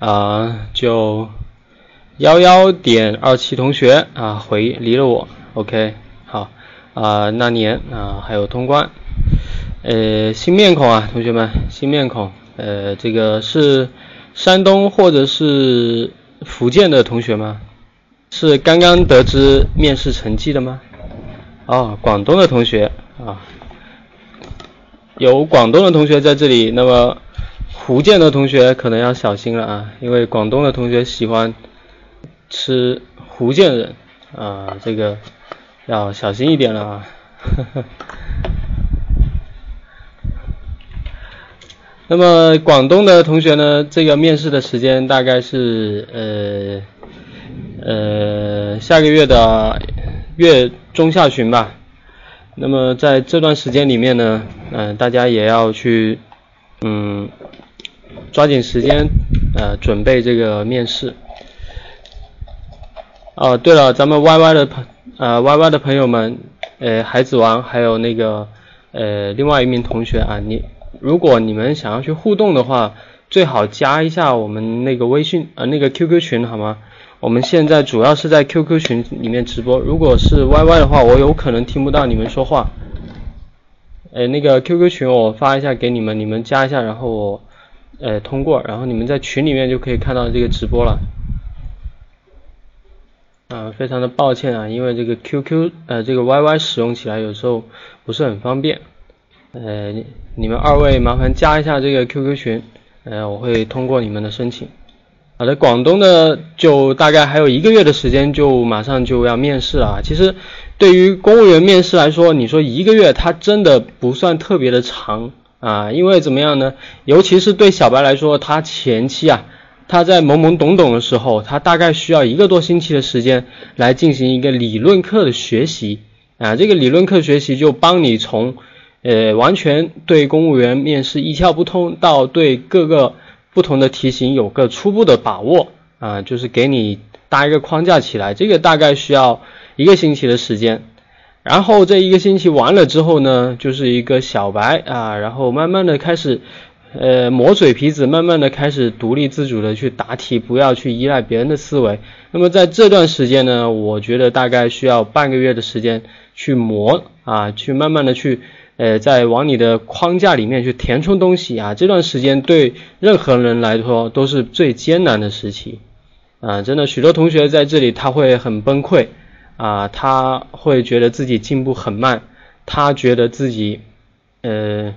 啊，就幺幺点二七同学啊回离了我，OK，好啊，那年啊还有通关，呃，新面孔啊，同学们，新面孔，呃，这个是山东或者是福建的同学吗？是刚刚得知面试成绩的吗？哦，广东的同学啊，有广东的同学在这里，那么福建的同学可能要小心了啊，因为广东的同学喜欢吃福建人啊，这个要小心一点了啊。那么广东的同学呢，这个面试的时间大概是呃。呃，下个月的月中下旬吧。那么在这段时间里面呢，嗯，大家也要去，嗯，抓紧时间，呃，准备这个面试。哦，对了，咱们 Y Y 的朋，呃，Y Y 的朋友们，呃，孩子王还有那个，呃，另外一名同学啊，你如果你们想要去互动的话，最好加一下我们那个微信，呃，那个 QQ 群好吗？我们现在主要是在 QQ 群里面直播，如果是 YY 的话，我有可能听不到你们说话。呃，那个 QQ 群我发一下给你们，你们加一下，然后我呃通过，然后你们在群里面就可以看到这个直播了。啊，非常的抱歉啊，因为这个 QQ 呃这个 YY 使用起来有时候不是很方便。呃，你们二位麻烦加一下这个 QQ 群，呃，我会通过你们的申请。好的，广东的就大概还有一个月的时间，就马上就要面试了啊。其实对于公务员面试来说，你说一个月，它真的不算特别的长啊。因为怎么样呢？尤其是对小白来说，他前期啊，他在懵懵懂懂的时候，他大概需要一个多星期的时间来进行一个理论课的学习啊。这个理论课学习就帮你从呃完全对公务员面试一窍不通，到对各个。不同的题型有个初步的把握啊，就是给你搭一个框架起来，这个大概需要一个星期的时间。然后这一个星期完了之后呢，就是一个小白啊，然后慢慢的开始呃磨嘴皮子，慢慢的开始独立自主的去答题，不要去依赖别人的思维。那么在这段时间呢，我觉得大概需要半个月的时间去磨啊，去慢慢的去。呃，在往你的框架里面去填充东西啊，这段时间对任何人来说都是最艰难的时期啊，真的，许多同学在这里他会很崩溃啊，他会觉得自己进步很慢，他觉得自己呃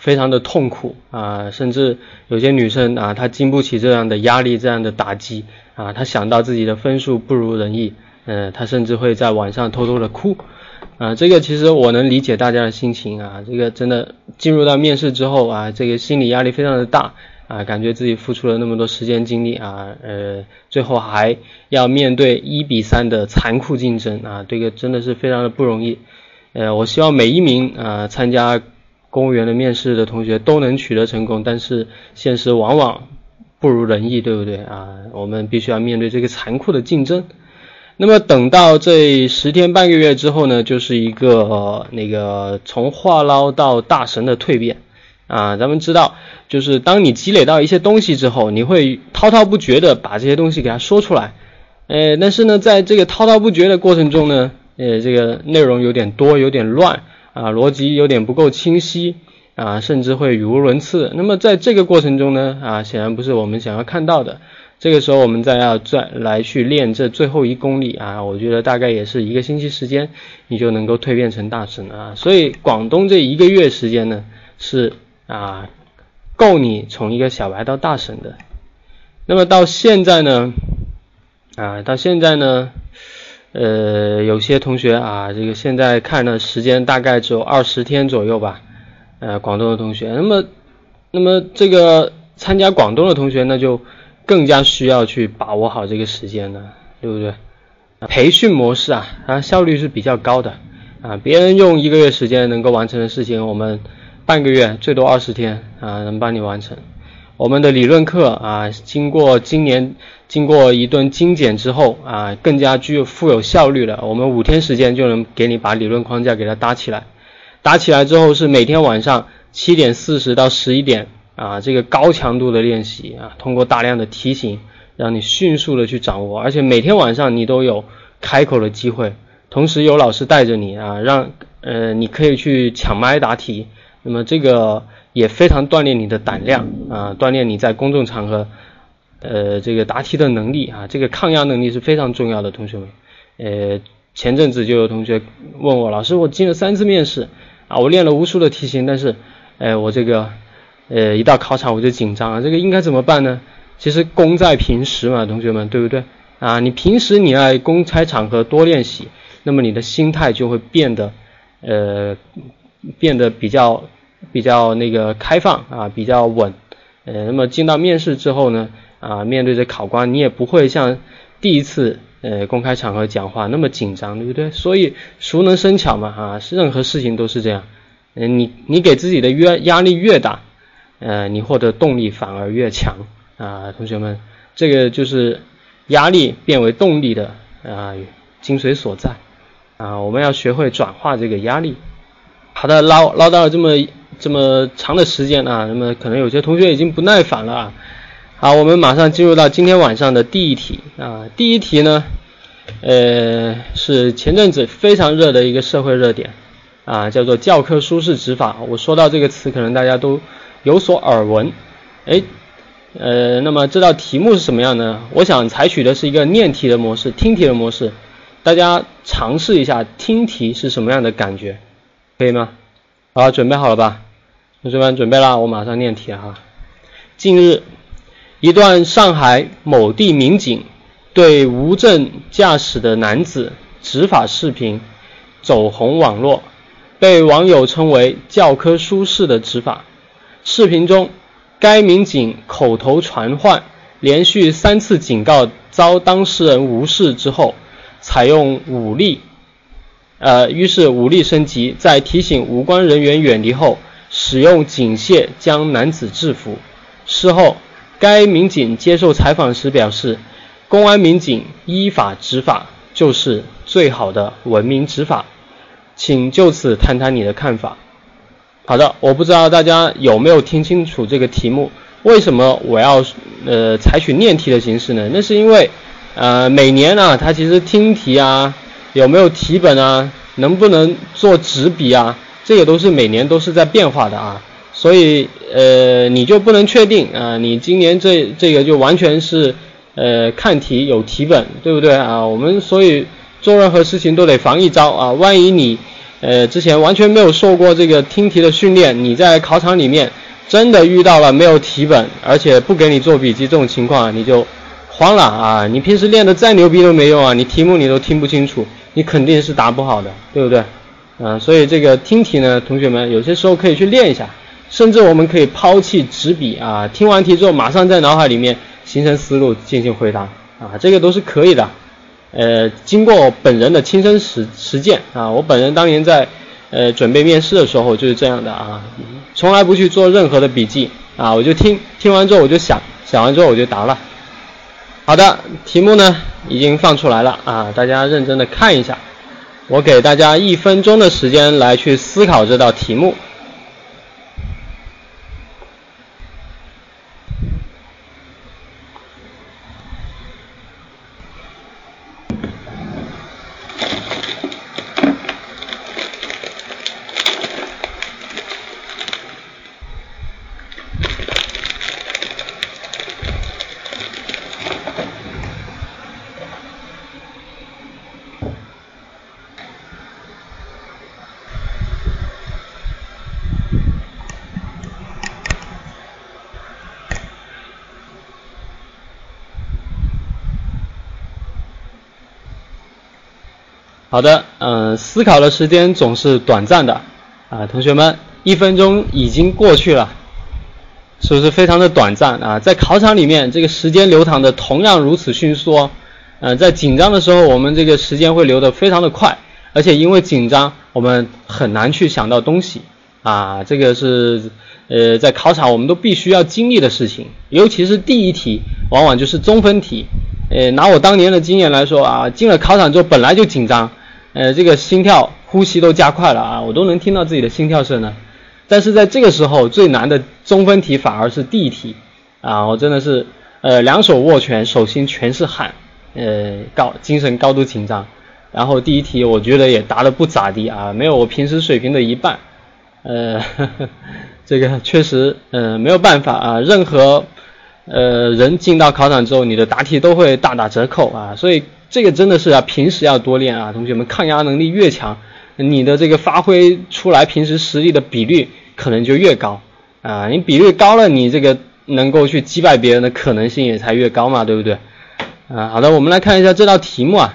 非常的痛苦啊，甚至有些女生啊，她经不起这样的压力、这样的打击啊，她想到自己的分数不如人意，嗯，她甚至会在晚上偷偷的哭。啊，这个其实我能理解大家的心情啊，这个真的进入到面试之后啊，这个心理压力非常的大啊，感觉自己付出了那么多时间精力啊，呃，最后还要面对一比三的残酷竞争啊，这个真的是非常的不容易。呃，我希望每一名啊参加公务员的面试的同学都能取得成功，但是现实往往不如人意，对不对啊？我们必须要面对这个残酷的竞争。那么等到这十天半个月之后呢，就是一个那个从话唠到大神的蜕变啊。咱们知道，就是当你积累到一些东西之后，你会滔滔不绝的把这些东西给它说出来。呃，但是呢，在这个滔滔不绝的过程中呢，呃，这个内容有点多，有点乱啊，逻辑有点不够清晰啊，甚至会语无伦次。那么在这个过程中呢，啊，显然不是我们想要看到的。这个时候我们再要再来去练这最后一公里啊，我觉得大概也是一个星期时间，你就能够蜕变成大神啊。所以广东这一个月时间呢，是啊够你从一个小白到大神的。那么到现在呢，啊到现在呢，呃有些同学啊，这个现在看的时间大概只有二十天左右吧，呃广东的同学，那么那么这个参加广东的同学那就。更加需要去把握好这个时间呢，对不对？培训模式啊，它效率是比较高的啊。别人用一个月时间能够完成的事情，我们半个月最多二十天啊能帮你完成。我们的理论课啊，经过今年经过一顿精简之后啊，更加具有富有效率了。我们五天时间就能给你把理论框架给它搭起来。搭起来之后是每天晚上七点四十到十一点啊，这个高强度的练习啊，通过大量的提醒，让你迅速的去掌握，而且每天晚上你都有开口的机会，同时有老师带着你啊，让呃你可以去抢麦答题，那么这个也非常锻炼你的胆量啊，锻炼你在公众场合呃这个答题的能力啊，这个抗压能力是非常重要的，同学们。呃，前阵子就有同学问我，老师，我进了三次面试啊，我练了无数的题型，但是，哎，我这个。呃，一到考场我就紧张啊，这个应该怎么办呢？其实功在平时嘛，同学们，对不对啊？你平时你在公差场合多练习，那么你的心态就会变得呃变得比较比较那个开放啊，比较稳。呃，那么进到面试之后呢，啊，面对着考官，你也不会像第一次呃公开场合讲话那么紧张，对不对？所以熟能生巧嘛，啊，任何事情都是这样。嗯，你你给自己的压压力越大。呃，你获得动力反而越强啊，同学们，这个就是压力变为动力的啊精髓所在啊，我们要学会转化这个压力。好的，唠唠叨了这么这么长的时间啊，那么可能有些同学已经不耐烦了啊。好，我们马上进入到今天晚上的第一题啊，第一题呢，呃，是前阵子非常热的一个社会热点啊，叫做教科书式执法。我说到这个词，可能大家都。有所耳闻，哎，呃，那么这道题目是什么样呢？我想采取的是一个念题的模式，听题的模式，大家尝试一下听题是什么样的感觉，可以吗？好，准备好了吧？同学们准备啦，我马上念题哈。近日，一段上海某地民警对无证驾驶的男子执法视频走红网络，被网友称为教科书式的执法。视频中，该民警口头传唤，连续三次警告遭当事人无视之后，采用武力，呃，于是武力升级，在提醒无关人员远离后，使用警械将男子制服。事后，该民警接受采访时表示，公安民警依法执法就是最好的文明执法，请就此谈谈你的看法。好的，我不知道大家有没有听清楚这个题目？为什么我要呃采取念题的形式呢？那是因为呃每年呢，它其实听题啊，有没有题本啊，能不能做纸笔啊，这个都是每年都是在变化的啊。所以呃你就不能确定啊，你今年这这个就完全是呃看题有题本，对不对啊？我们所以做任何事情都得防一招啊，万一你。呃，之前完全没有受过这个听题的训练，你在考场里面真的遇到了没有题本，而且不给你做笔记这种情况，你就慌了啊！你平时练的再牛逼都没用啊！你题目你都听不清楚，你肯定是答不好的，对不对？嗯，所以这个听题呢，同学们有些时候可以去练一下，甚至我们可以抛弃纸笔啊，听完题之后马上在脑海里面形成思路进行回答啊，这个都是可以的。呃，经过本人的亲身实实践啊，我本人当年在呃准备面试的时候就是这样的啊，从来不去做任何的笔记啊，我就听听完之后我就想，想完之后我就答了。好的，题目呢已经放出来了啊，大家认真的看一下，我给大家一分钟的时间来去思考这道题目。好的，嗯，思考的时间总是短暂的，啊，同学们，一分钟已经过去了，是不是非常的短暂啊？在考场里面，这个时间流淌的同样如此迅速哦，呃，在紧张的时候，我们这个时间会流得非常的快，而且因为紧张，我们很难去想到东西，啊，这个是，呃，在考场我们都必须要经历的事情，尤其是第一题，往往就是中分题，呃，拿我当年的经验来说啊，进了考场之后本来就紧张。呃，这个心跳、呼吸都加快了啊，我都能听到自己的心跳声了。但是在这个时候，最难的中分题反而是地题啊，我真的是呃两手握拳，手心全是汗，呃高精神高度紧张。然后第一题我觉得也答的不咋地啊，没有我平时水平的一半，呃 这个确实呃没有办法啊，任何呃人进到考场之后，你的答题都会大打折扣啊，所以这个真的是啊平时要多练啊，同学们抗压能力越强。你的这个发挥出来平时实力的比率可能就越高啊，你比率高了，你这个能够去击败别人的可能性也才越高嘛，对不对？啊，好的，我们来看一下这道题目啊，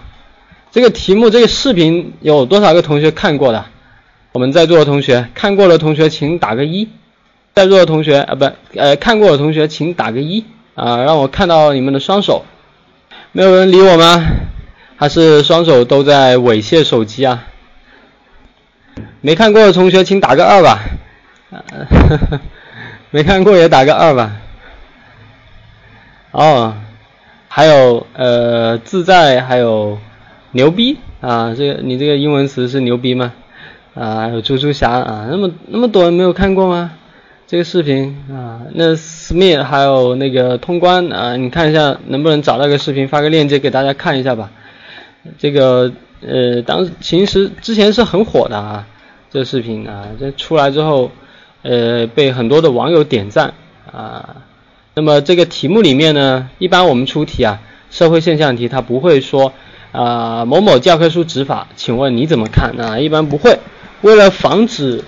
这个题目这个视频有多少个同学看过的？我们在座的同学看过的同学请打个一，在座的同学啊不呃看过的同学请打个一啊，让我看到你们的双手。没有人理我吗？还是双手都在猥亵手机啊？没看过的同学请打个二吧，没看过也打个二吧。哦，还有呃自在，还有牛逼啊，这个你这个英文词是牛逼吗？啊，还有猪猪侠啊，那么那么多人没有看过吗？这个视频啊，那 Smith 还有那个通关啊，你看一下能不能找到个视频，发个链接给大家看一下吧。这个呃，当其实之前是很火的啊。这视频啊，这出来之后，呃，被很多的网友点赞啊。那么这个题目里面呢，一般我们出题啊，社会现象题，它不会说啊某某教科书执法，请问你怎么看啊？一般不会。为了防止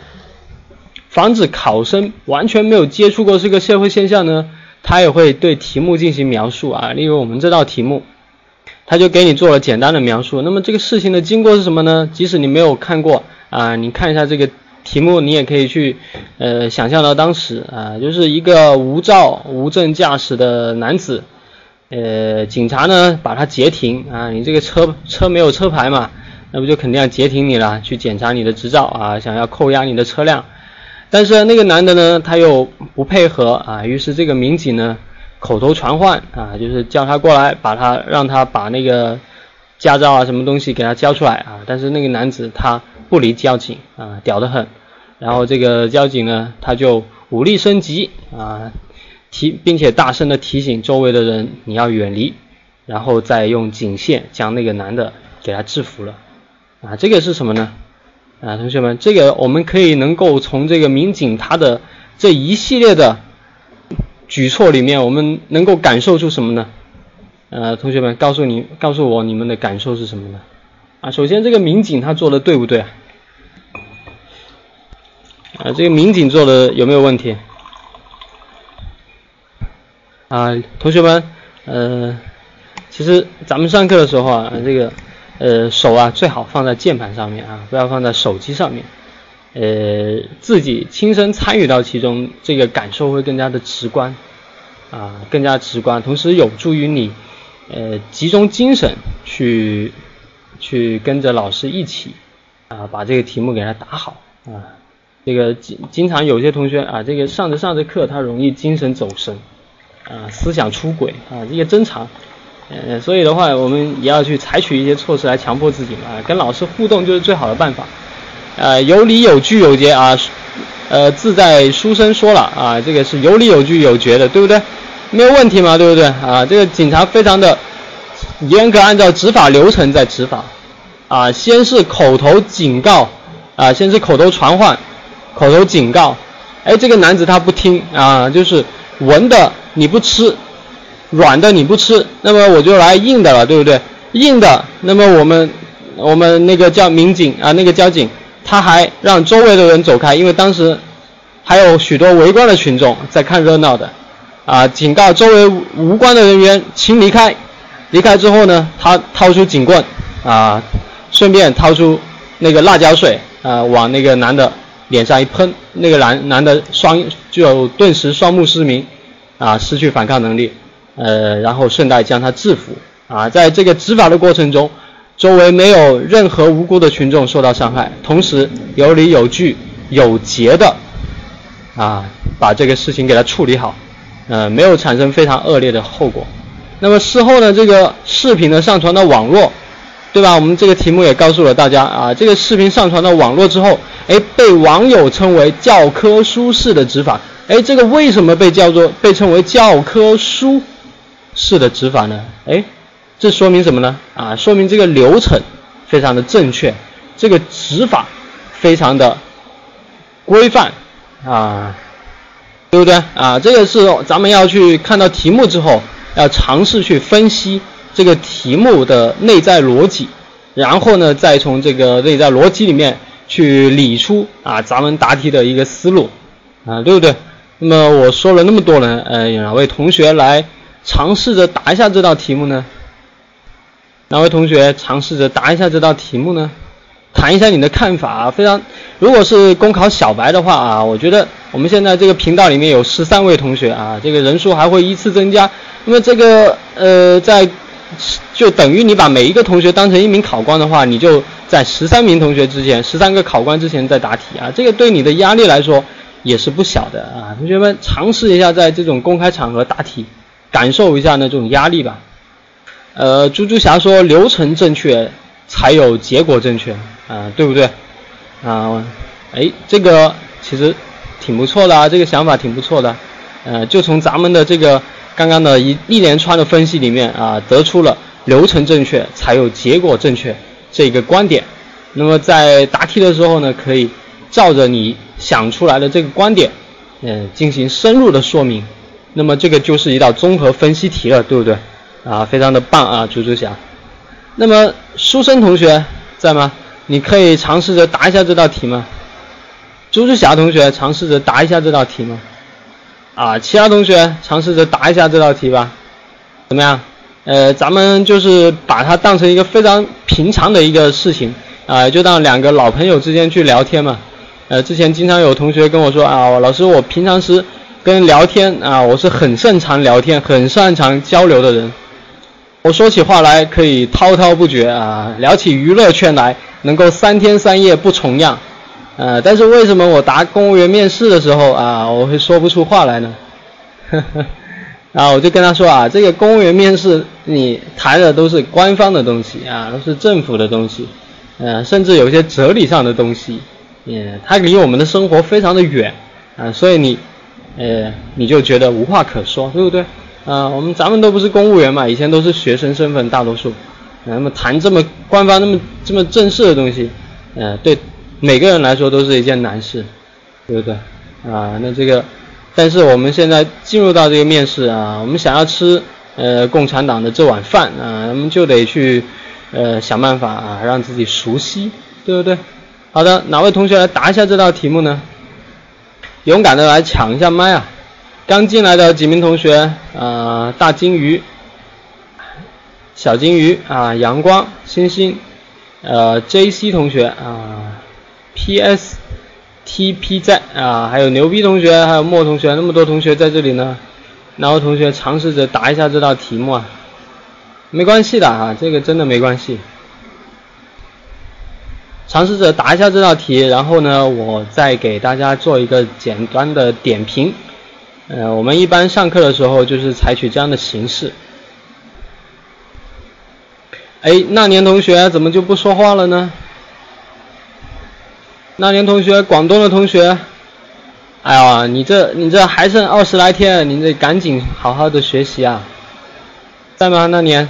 防止考生完全没有接触过这个社会现象呢，他也会对题目进行描述啊。例如我们这道题目，他就给你做了简单的描述。那么这个事情的经过是什么呢？即使你没有看过。啊，你看一下这个题目，你也可以去呃想象到当时啊，就是一个无照无证驾驶的男子，呃，警察呢把他截停啊，你这个车车没有车牌嘛，那不就肯定要截停你了，去检查你的执照啊，想要扣押你的车辆，但是那个男的呢他又不配合啊，于是这个民警呢口头传唤啊，就是叫他过来，把他让他把那个驾照啊什么东西给他交出来啊，但是那个男子他。不离交警啊，屌得很。然后这个交警呢，他就武力升级啊，提并且大声的提醒周围的人你要远离，然后再用警线将那个男的给他制服了啊。这个是什么呢？啊，同学们，这个我们可以能够从这个民警他的这一系列的举措里面，我们能够感受出什么呢？呃，同学们，告诉你，告诉我你们的感受是什么呢？啊，首先这个民警他做的对不对啊？啊，这个民警做的有没有问题？啊，同学们，呃，其实咱们上课的时候啊，这个呃手啊最好放在键盘上面啊，不要放在手机上面。呃，自己亲身参与到其中，这个感受会更加的直观啊，更加直观，同时有助于你呃集中精神去去跟着老师一起啊把这个题目给他答好啊。这个经经常有些同学啊，这个上着上着课，他容易精神走神，啊，思想出轨啊，这些正常，嗯，所以的话，我们也要去采取一些措施来强迫自己嘛，跟老师互动就是最好的办法，呃，有理有据有节啊，呃，自在书生说了啊，这个是有理有据有节的，对不对？没有问题嘛，对不对？啊，这个警察非常的严格按照执法流程在执法，啊，先是口头警告，啊，先是口头传唤。口头警告，哎，这个男子他不听啊，就是闻的你不吃，软的你不吃，那么我就来硬的了，对不对？硬的，那么我们我们那个叫民警啊，那个交警，他还让周围的人走开，因为当时还有许多围观的群众在看热闹的，啊，警告周围无关的人员请离开，离开之后呢，他掏出警棍啊，顺便掏出那个辣椒水啊，往那个男的。脸上一喷，那个男男的双就顿时双目失明，啊，失去反抗能力，呃，然后顺带将他制服，啊，在这个执法的过程中，周围没有任何无辜的群众受到伤害，同时有理有据有节的，啊，把这个事情给他处理好，呃，没有产生非常恶劣的后果。那么事后呢，这个视频呢上传到网络。对吧？我们这个题目也告诉了大家啊，这个视频上传到网络之后，哎，被网友称为教科书式的执法，哎，这个为什么被叫做被称为教科书式的指法呢？哎，这说明什么呢？啊，说明这个流程非常的正确，这个指法非常的规范啊，对不对？啊，这个是咱们要去看到题目之后，要尝试去分析这个题目的内在逻辑，然后呢，再从这个内在逻辑里面去理出啊咱们答题的一个思路啊，对不对？那么我说了那么多人，呃，有哪位同学来尝试着答一下这道题目呢？哪位同学尝试着答一下这道题目呢？谈一下你的看法啊！非常，如果是公考小白的话啊，我觉得我们现在这个频道里面有十三位同学啊，这个人数还会依次增加。那么这个呃，在就等于你把每一个同学当成一名考官的话，你就在十三名同学之前，十三个考官之前在答题啊，这个对你的压力来说。也是不小的啊，同学们尝试一下在这种公开场合答题，感受一下那种压力吧。呃，猪猪侠说流程正确才有结果正确啊，对不对？啊，哎，这个其实挺不错的啊，这个想法挺不错的。呃，就从咱们的这个刚刚的一一连串的分析里面啊，得出了流程正确才有结果正确这个观点。那么在答题的时候呢，可以照着你。想出来的这个观点，嗯，进行深入的说明，那么这个就是一道综合分析题了，对不对？啊，非常的棒啊，猪猪侠。那么书生同学在吗？你可以尝试着答一下这道题吗？猪猪侠同学尝试着答一下这道题吗？啊，其他同学尝试着答一下这道题吧。怎么样？呃，咱们就是把它当成一个非常平常的一个事情啊，就当两个老朋友之间去聊天嘛。呃，之前经常有同学跟我说啊，老师，我平常时跟聊天啊，我是很擅长聊天、很擅长交流的人。我说起话来可以滔滔不绝啊，聊起娱乐圈来能够三天三夜不重样。呃，但是为什么我答公务员面试的时候啊，我会说不出话来呢？啊，我就跟他说啊，这个公务员面试你谈的都是官方的东西啊，都是政府的东西，呃，甚至有些哲理上的东西。嗯，它离我们的生活非常的远啊，所以你，呃，你就觉得无话可说，对不对？啊，我们咱们都不是公务员嘛，以前都是学生身份，大多数，那么谈这么官方、那么这么正式的东西，呃，对每个人来说都是一件难事，对不对？啊，那这个，但是我们现在进入到这个面试啊，我们想要吃呃共产党的这碗饭啊，我们就得去呃想办法啊，让自己熟悉，对不对？好的，哪位同学来答一下这道题目呢？勇敢的来抢一下麦啊！刚进来的几名同学，呃，大金鱼、小金鱼啊，阳光、星星，呃，J C 同学啊，P S T P 在啊，还有牛逼同学，还有莫同学，那么多同学在这里呢。哪位同学尝试着答一下这道题目啊？没关系的啊，这个真的没关系。尝试着答一下这道题，然后呢，我再给大家做一个简单的点评。呃，我们一般上课的时候就是采取这样的形式。哎，那年同学怎么就不说话了呢？那年同学，广东的同学，哎呀，你这你这还剩二十来天，你得赶紧好好的学习啊！在吗？那年，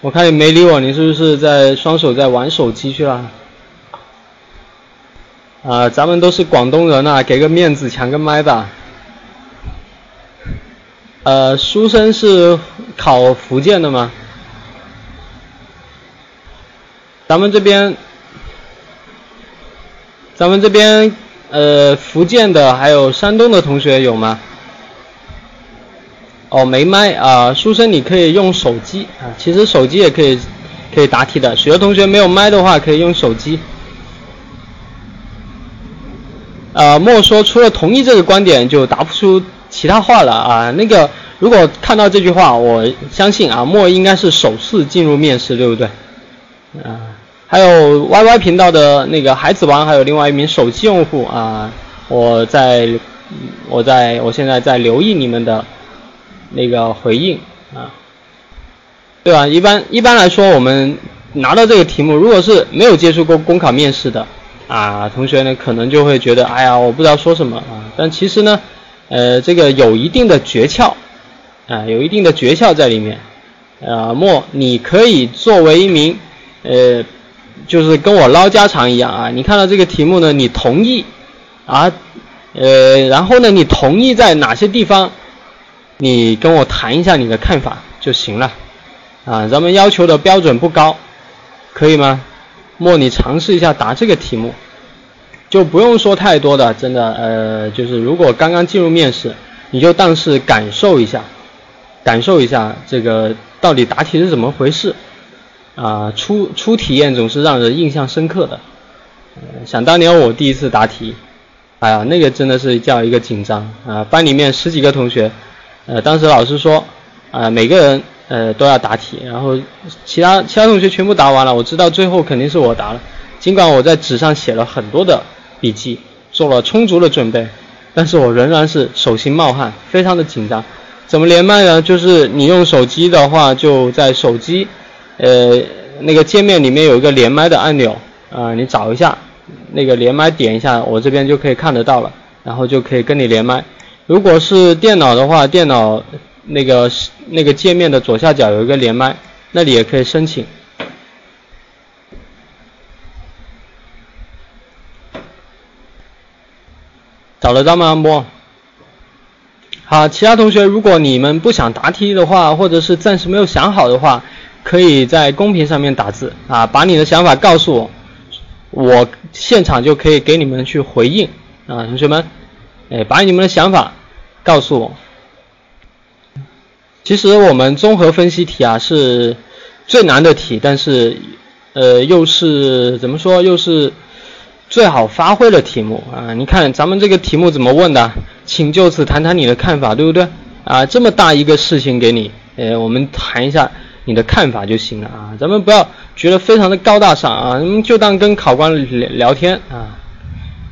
我看你没理我，你是不是在双手在玩手机去了？啊，咱们都是广东人啊，给个面子，抢个麦吧。呃，书生是考福建的吗？咱们这边，咱们这边，呃，福建的还有山东的同学有吗？哦，没麦啊，书生你可以用手机啊，其实手机也可以可以答题的。许多同学没有麦的话，可以用手机。呃，莫说除了同意这个观点就答不出其他话了啊。那个，如果看到这句话，我相信啊，莫应该是首次进入面试，对不对？啊，还有 Y Y 频道的那个孩子王，还有另外一名手机用户啊，我在，我在我现在在留意你们的那个回应啊，对吧？一般一般来说，我们拿到这个题目，如果是没有接触过公考面试的。啊，同学呢可能就会觉得，哎呀，我不知道说什么啊。但其实呢，呃，这个有一定的诀窍啊，有一定的诀窍在里面啊。莫，你可以作为一名呃，就是跟我唠家常一样啊。你看到这个题目呢，你同意啊，呃，然后呢，你同意在哪些地方，你跟我谈一下你的看法就行了啊。咱们要求的标准不高，可以吗？莫，你尝试一下答这个题目。就不用说太多的，真的，呃，就是如果刚刚进入面试，你就当是感受一下，感受一下这个到底答题是怎么回事，啊，初初体验总是让人印象深刻的。想当年我第一次答题，哎呀，那个真的是叫一个紧张啊！班里面十几个同学，呃，当时老师说，啊，每个人呃都要答题，然后其他其他同学全部答完了，我知道最后肯定是我答了，尽管我在纸上写了很多的。笔记做了充足的准备，但是我仍然是手心冒汗，非常的紧张。怎么连麦呢？就是你用手机的话，就在手机，呃，那个界面里面有一个连麦的按钮啊，你找一下那个连麦，点一下，我这边就可以看得到了，然后就可以跟你连麦。如果是电脑的话，电脑那个那个界面的左下角有一个连麦，那里也可以申请。找得到吗？不。好，其他同学，如果你们不想答题的话，或者是暂时没有想好的话，可以在公屏上面打字啊，把你的想法告诉我，我现场就可以给你们去回应啊，同学们，哎，把你们的想法告诉我。其实我们综合分析题啊是最难的题，但是呃又是怎么说又是。最好发挥的题目啊！你看咱们这个题目怎么问的？请就此谈谈你的看法，对不对？啊，这么大一个事情给你，呃，我们谈一下你的看法就行了啊！咱们不要觉得非常的高大上啊，就当跟考官聊聊天啊。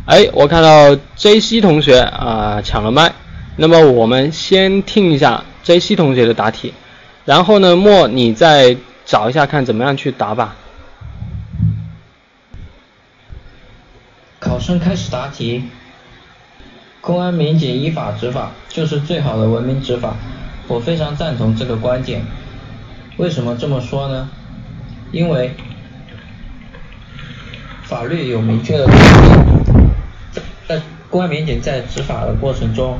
哎，我看到 J C 同学啊抢了麦，那么我们先听一下 J C 同学的答题，然后呢，莫你再找一下看怎么样去答吧。考生开始答题。公安民警依法执法就是最好的文明执法，我非常赞同这个观点。为什么这么说呢？因为法律有明确的规定，在公安民警在执法的过程中，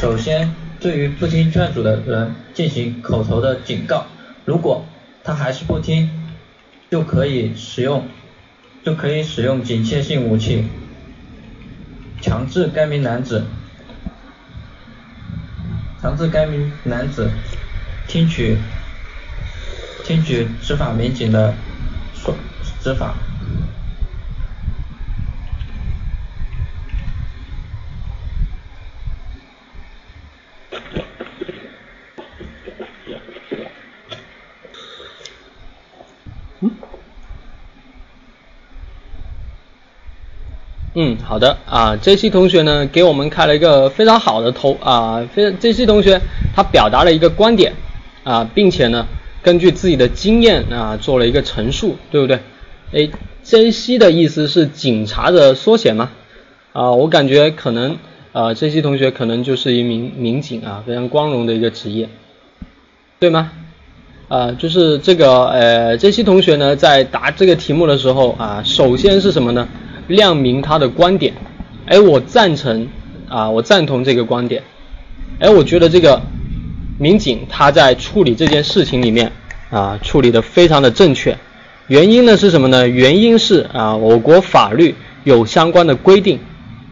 首先对于不听劝阻的人进行口头的警告，如果他还是不听，就可以使用。就可以使用警戒性武器，强制该名男子，强制该名男子听取听取执法民警的说执法。嗯，好的啊，J C 同学呢给我们开了一个非常好的头啊，非 J C 同学他表达了一个观点啊，并且呢根据自己的经验啊做了一个陈述，对不对？哎，J C 的意思是警察的缩写吗？啊，我感觉可能啊，J C 同学可能就是一名民警啊，非常光荣的一个职业，对吗？啊，就是这个呃这些同学呢在答这个题目的时候啊，首先是什么呢？亮明他的观点，哎，我赞成啊，我赞同这个观点，哎，我觉得这个民警他在处理这件事情里面啊，处理的非常的正确。原因呢是什么呢？原因是啊，我国法律有相关的规定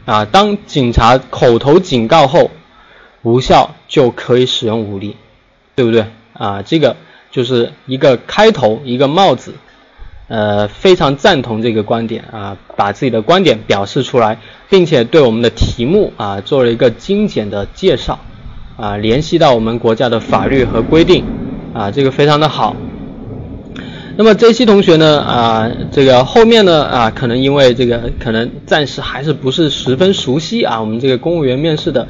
啊，当警察口头警告后无效就可以使用武力，对不对啊？这个就是一个开头，一个帽子。呃，非常赞同这个观点啊，把自己的观点表示出来，并且对我们的题目啊做了一个精简的介绍啊，联系到我们国家的法律和规定啊，这个非常的好。那么这期同学呢啊，这个后面呢啊，可能因为这个可能暂时还是不是十分熟悉啊，我们这个公务员面试的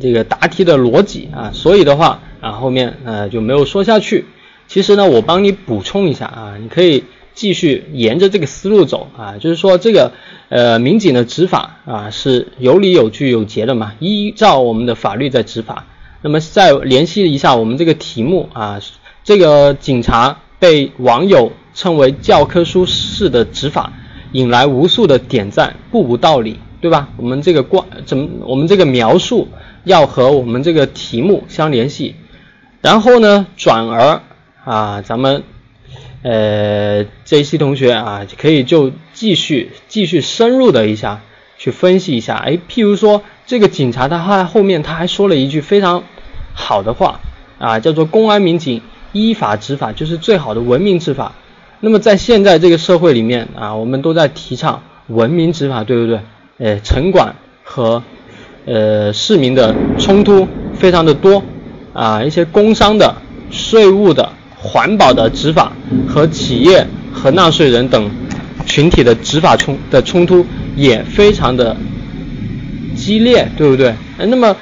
这个答题的逻辑啊，所以的话啊后面呃就没有说下去。其实呢，我帮你补充一下啊，你可以。继续沿着这个思路走啊，就是说这个呃民警的执法啊是有理有据有节的嘛，依照我们的法律在执法。那么再联系一下我们这个题目啊，这个警察被网友称为教科书式的执法，引来无数的点赞，不无道理，对吧？我们这个关怎么我们这个描述要和我们这个题目相联系，然后呢，转而啊，咱们呃 J C 同学啊，可以就继续继续深入的一下去分析一下，哎，譬如说这个警察他还后面他还说了一句非常。好的话啊，叫做公安民警依法执法就是最好的文明执法。那么在现在这个社会里面啊，我们都在提倡文明执法，对不对？呃，城管和呃市民的冲突非常的多啊，一些工商的、税务的、环保的执法和企业和纳税人等群体的执法冲的冲突也非常的激烈，对不对？哎那么。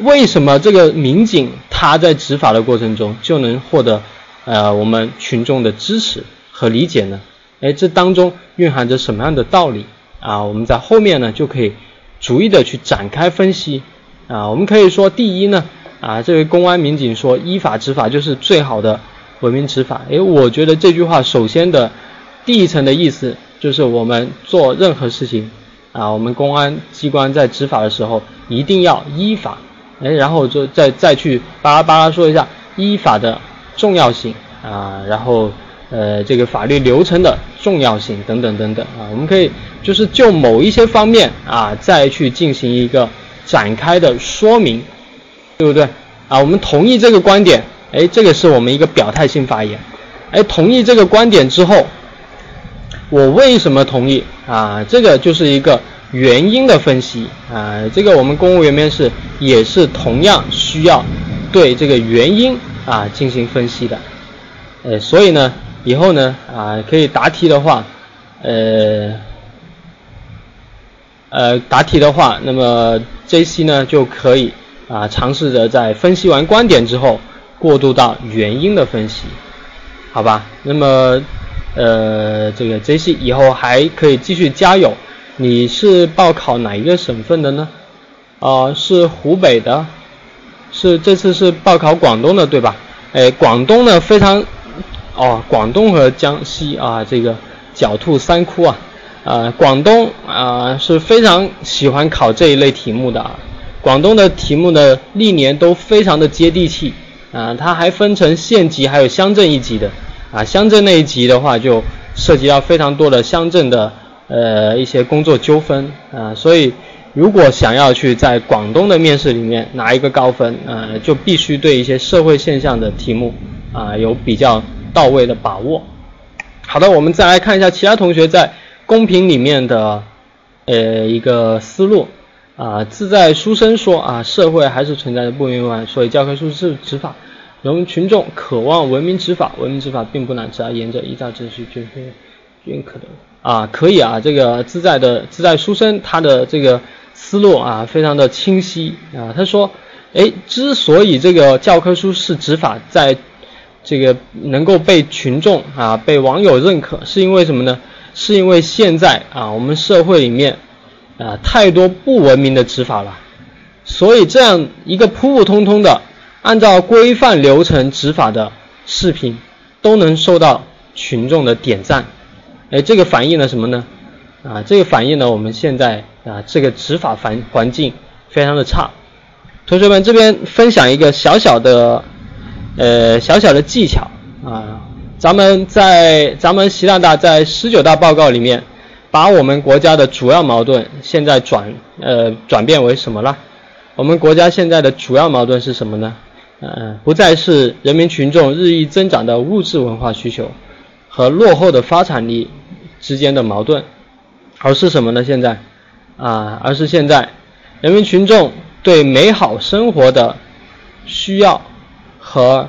为什么这个民警他在执法的过程中就能获得呃我们群众的支持和理解呢？哎，这当中蕴含着什么样的道理啊？我们在后面呢就可以逐一的去展开分析啊。我们可以说，第一呢啊，这位公安民警说依法执法就是最好的文明执法。哎，我觉得这句话首先的第一层的意思就是我们做任何事情啊，我们公安机关在执法的时候一定要依法。哎，然后就再再去巴拉巴拉说一下依法的重要性啊，然后呃这个法律流程的重要性等等等等啊，我们可以就是就某一些方面啊再去进行一个展开的说明，对不对啊？我们同意这个观点，哎，这个是我们一个表态性发言，哎，同意这个观点之后，我为什么同意啊？这个就是一个。原因的分析啊，这个我们公务员面试也是同样需要对这个原因啊进行分析的，呃，所以呢，以后呢啊可以答题的话，呃呃答题的话，那么 J C 呢就可以啊尝试着在分析完观点之后，过渡到原因的分析，好吧？那么呃这个 J C 以后还可以继续加油。你是报考哪一个省份的呢？啊，是湖北的，是这次是报考广东的对吧？哎，广东呢非常，哦，广东和江西啊，这个狡兔三窟啊，啊，广东啊是非常喜欢考这一类题目的啊。广东的题目呢历年都非常的接地气啊，它还分成县级还有乡镇一级的啊，乡镇那一级的话就涉及到非常多的乡镇的。呃，一些工作纠纷啊，所以如果想要去在广东的面试里面拿一个高分，呃，就必须对一些社会现象的题目啊有比较到位的把握。好的，我们再来看一下其他同学在公屏里面的呃一个思路啊，自在书生说啊，社会还是存在着不明白，所以教科书是执法，人民群众渴望文明执法，文明执法并不难，只要沿着依照秩序就可以认可的。啊，可以啊，这个自在的自在书生他的这个思路啊，非常的清晰啊。他说，哎，之所以这个教科书式执法在这个能够被群众啊、被网友认可，是因为什么呢？是因为现在啊，我们社会里面啊太多不文明的执法了，所以这样一个普普通通的按照规范流程执法的视频，都能受到群众的点赞。哎，这个反映了什么呢？啊，这个反映了我们现在啊这个执法环环境非常的差。同学们这边分享一个小小的呃小小的技巧啊，咱们在咱们习大大在十九大报告里面，把我们国家的主要矛盾现在转呃转变为什么了？我们国家现在的主要矛盾是什么呢？嗯，不再是人民群众日益增长的物质文化需求。和落后的发展力之间的矛盾，而是什么呢？现在啊，而是现在人民群众对美好生活的需要和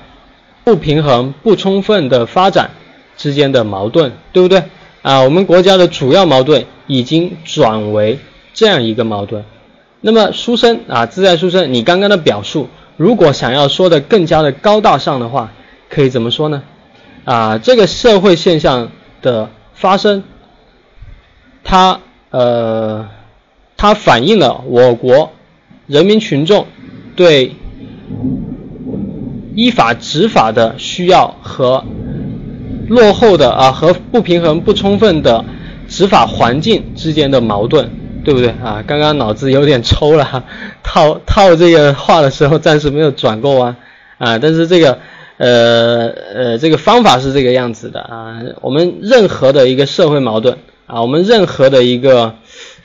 不平衡、不充分的发展之间的矛盾，对不对？啊，我们国家的主要矛盾已经转为这样一个矛盾。那么，书生啊，自在书生，你刚刚的表述，如果想要说的更加的高大上的话，可以怎么说呢？啊，这个社会现象的发生，它呃，它反映了我国人民群众对依法执法的需要和落后的啊和不平衡不充分的执法环境之间的矛盾，对不对啊？刚刚脑子有点抽了，套套这个话的时候暂时没有转过弯啊，但是这个。呃呃，这个方法是这个样子的啊。我们任何的一个社会矛盾啊，我们任何的一个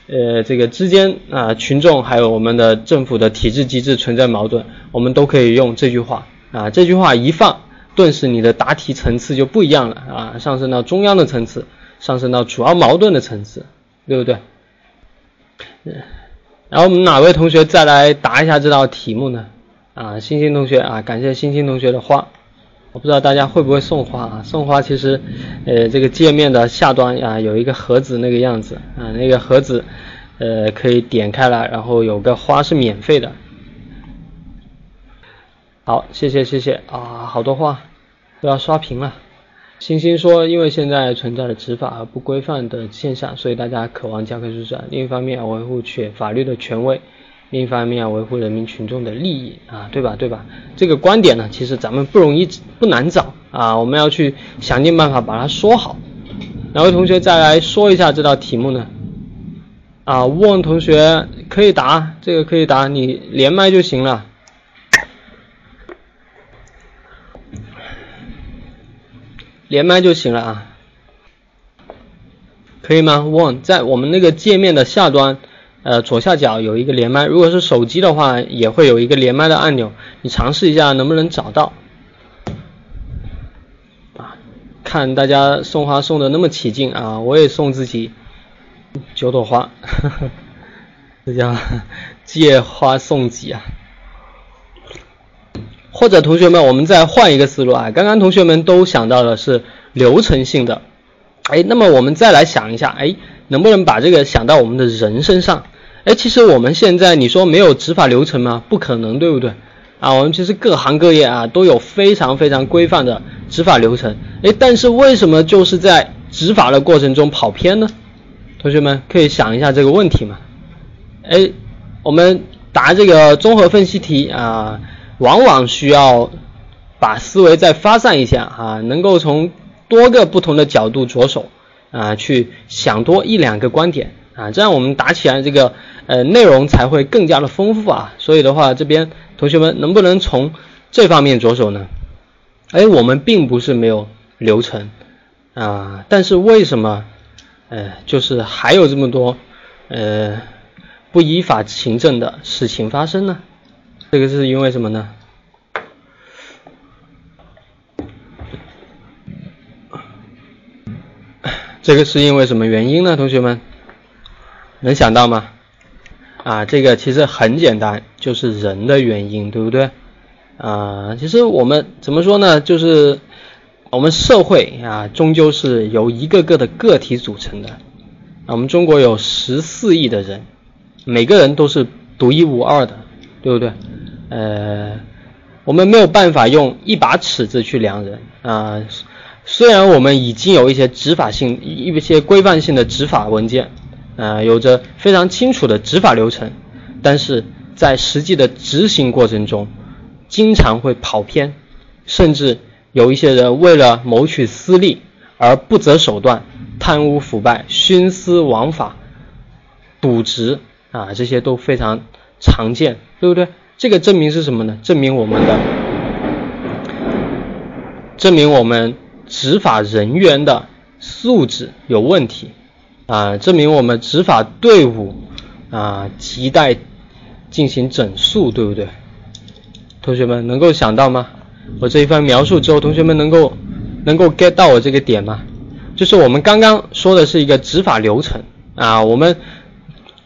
呃这个之间啊，群众还有我们的政府的体制机制存在矛盾，我们都可以用这句话啊。这句话一放，顿时你的答题层次就不一样了啊，上升到中央的层次，上升到主要矛盾的层次，对不对？然后我们哪位同学再来答一下这道题目呢？啊，星星同学啊，感谢星星同学的花。我不知道大家会不会送花啊？送花其实，呃，这个界面的下端啊有一个盒子那个样子啊，那个盒子，呃，可以点开来，然后有个花是免费的。好，谢谢谢谢啊，好多话都要刷屏了。星星说，因为现在存在的执法而不规范的现象，所以大家渴望教科书上。另一方面，维护权法律的权威。另一方面要维护人民群众的利益啊，对吧？对吧？这个观点呢，其实咱们不容易不难找啊，我们要去想尽办法把它说好。哪位同学再来说一下这道题目呢？啊，问同学可以答，这个可以答，你连麦就行了，连麦就行了啊，可以吗？问在我们那个界面的下端。呃，左下角有一个连麦，如果是手机的话，也会有一个连麦的按钮，你尝试一下能不能找到。啊，看大家送花送的那么起劲啊，我也送自己九朵花，这叫借花送己啊。或者同学们，我们再换一个思路啊，刚刚同学们都想到的是流程性的，哎，那么我们再来想一下，哎，能不能把这个想到我们的人身上？哎，其实我们现在你说没有执法流程吗？不可能，对不对？啊，我们其实各行各业啊都有非常非常规范的执法流程。哎，但是为什么就是在执法的过程中跑偏呢？同学们可以想一下这个问题嘛。哎，我们答这个综合分析题啊，往往需要把思维再发散一下啊，能够从多个不同的角度着手啊，去想多一两个观点。啊，这样我们打起来这个呃内容才会更加的丰富啊。所以的话，这边同学们能不能从这方面着手呢？哎，我们并不是没有流程啊，但是为什么呃就是还有这么多呃不依法行政的事情发生呢？这个是因为什么呢？这个是因为什么原因呢？同学们？能想到吗？啊，这个其实很简单，就是人的原因，对不对？啊，其实我们怎么说呢？就是我们社会啊，终究是由一个个的个体组成的。啊，我们中国有十四亿的人，每个人都是独一无二的，对不对？呃，我们没有办法用一把尺子去量人啊。虽然我们已经有一些执法性、一些规范性的执法文件。呃，有着非常清楚的执法流程，但是在实际的执行过程中，经常会跑偏，甚至有一些人为了谋取私利而不择手段，贪污腐败、徇私枉法、渎职啊，这些都非常常见，对不对？这个证明是什么呢？证明我们的，证明我们执法人员的素质有问题。啊，证明我们执法队伍啊亟待进行整肃，对不对？同学们能够想到吗？我这一番描述之后，同学们能够能够 get 到我这个点吗？就是我们刚刚说的是一个执法流程啊，我们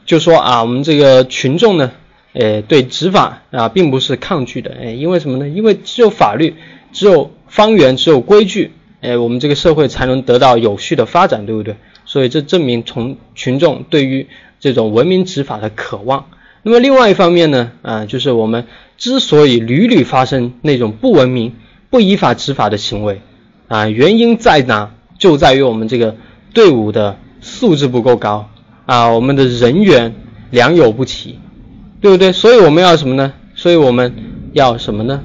就说啊，我们这个群众呢，诶，对执法啊并不是抗拒的，诶，因为什么呢？因为只有法律，只有方圆，只有规矩，诶，我们这个社会才能得到有序的发展，对不对？所以这证明从群众对于这种文明执法的渴望。那么另外一方面呢，啊，就是我们之所以屡屡发生那种不文明、不依法执法的行为，啊，原因在哪？就在于我们这个队伍的素质不够高啊，我们的人员良莠不齐，对不对？所以我们要什么呢？所以我们要什么呢？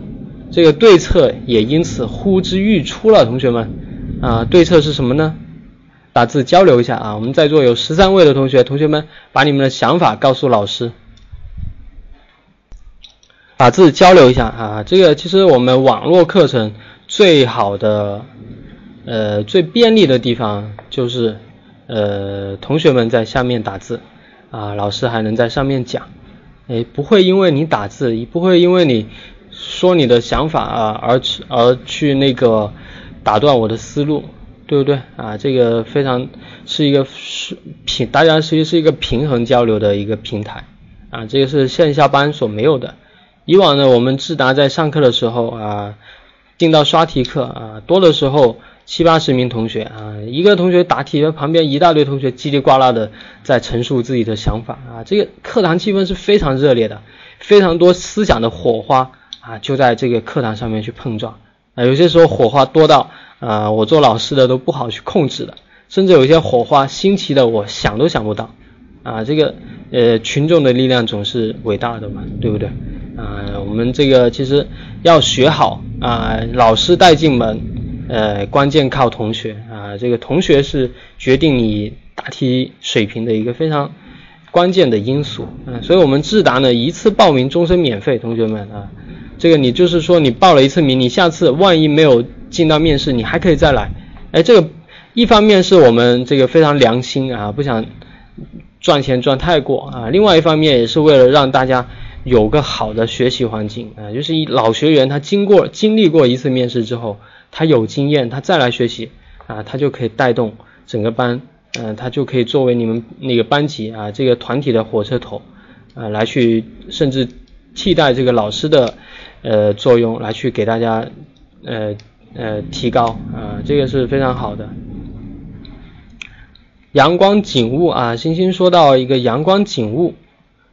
这个对策也因此呼之欲出了，同学们啊，对策是什么呢？打字交流一下啊，我们在座有十三位的同学，同学们把你们的想法告诉老师，打字交流一下啊。这个其实我们网络课程最好的呃最便利的地方就是呃同学们在下面打字啊，老师还能在上面讲，哎，不会因为你打字，也不会因为你。说你的想法啊，而去而去那个打断我的思路，对不对啊？这个非常是一个是平，大家其实是一个平衡交流的一个平台啊，这个是线下班所没有的。以往呢，我们智达在上课的时候啊，进到刷题课啊，多的时候七八十名同学啊，一个同学答题，旁边一大堆同学叽里呱啦的在陈述自己的想法啊，这个课堂气氛是非常热烈的，非常多思想的火花。啊，就在这个课堂上面去碰撞啊，有些时候火花多到啊，我做老师的都不好去控制的，甚至有些火花新奇的，我想都想不到啊。这个呃，群众的力量总是伟大的嘛，对不对啊？我们这个其实要学好啊，老师带进门，呃，关键靠同学啊，这个同学是决定你答题水平的一个非常关键的因素嗯。所以我们智达呢，一次报名终身免费，同学们啊。这个你就是说你报了一次名，你下次万一没有进到面试，你还可以再来。哎，这个一方面是我们这个非常良心啊，不想赚钱赚太过啊。另外一方面也是为了让大家有个好的学习环境啊，就是一老学员他经过经历过一次面试之后，他有经验，他再来学习啊，他就可以带动整个班，嗯，他就可以作为你们那个班级啊这个团体的火车头啊来去甚至替代这个老师的。呃，作用来去给大家，呃呃提高啊，这个是非常好的。阳光景物啊，星星说到一个阳光景物，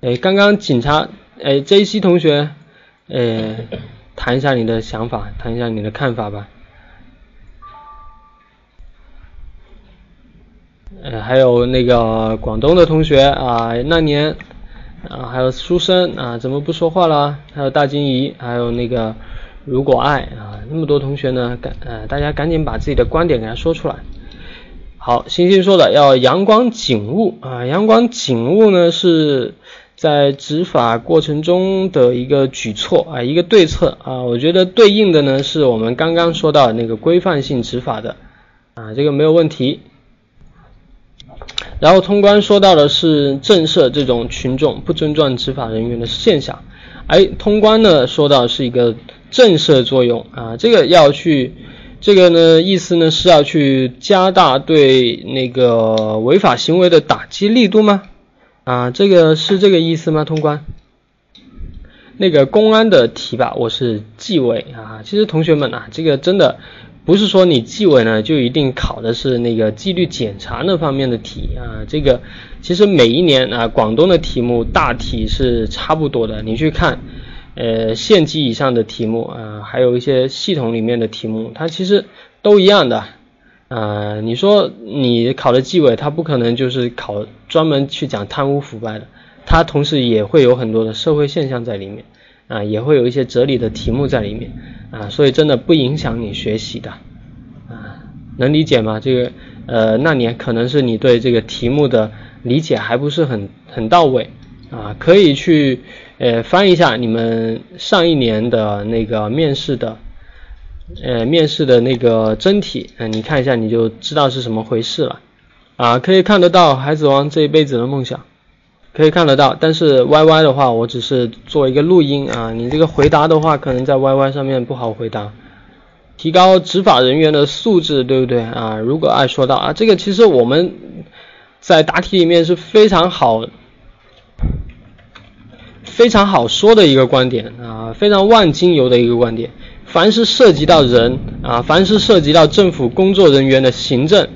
哎，刚刚警察，哎，J C 同学，呃，谈一下你的想法，谈一下你的看法吧。呃，还有那个广东的同学啊，那年。啊，还有书生啊，怎么不说话了？还有大金怡，还有那个如果爱啊，那么多同学呢，赶呃，大家赶紧把自己的观点给他说出来。好，星星说的要阳光警悟啊，阳光警悟呢是在执法过程中的一个举措啊，一个对策啊，我觉得对应的呢是我们刚刚说到那个规范性执法的啊，这个没有问题。然后通关说到的是震慑这种群众不尊重执法人员的现象，哎，通关呢说到是一个震慑作用啊，这个要去，这个呢意思呢是要去加大对那个违法行为的打击力度吗？啊，这个是这个意思吗？通关，那个公安的题吧，我是纪委啊，其实同学们啊，这个真的。不是说你纪委呢就一定考的是那个纪律检查那方面的题啊，这个其实每一年啊广东的题目大体是差不多的，你去看，呃县级以上的题目啊，还有一些系统里面的题目，它其实都一样的啊。你说你考的纪委，它不可能就是考专门去讲贪污腐败的，它同时也会有很多的社会现象在里面。啊，也会有一些哲理的题目在里面啊，所以真的不影响你学习的啊，能理解吗？这个呃，那年可能是你对这个题目的理解还不是很很到位啊，可以去呃翻一下你们上一年的那个面试的呃面试的那个真题，嗯，你看一下你就知道是什么回事了啊，可以看得到孩子王这一辈子的梦想。可以看得到，但是 Y Y 的话，我只是做一个录音啊。你这个回答的话，可能在 Y Y 上面不好回答。提高执法人员的素质，对不对啊？如果爱说到啊，这个其实我们在答题里面是非常好、非常好说的一个观点啊，非常万金油的一个观点。凡是涉及到人啊，凡是涉及到政府工作人员的行政，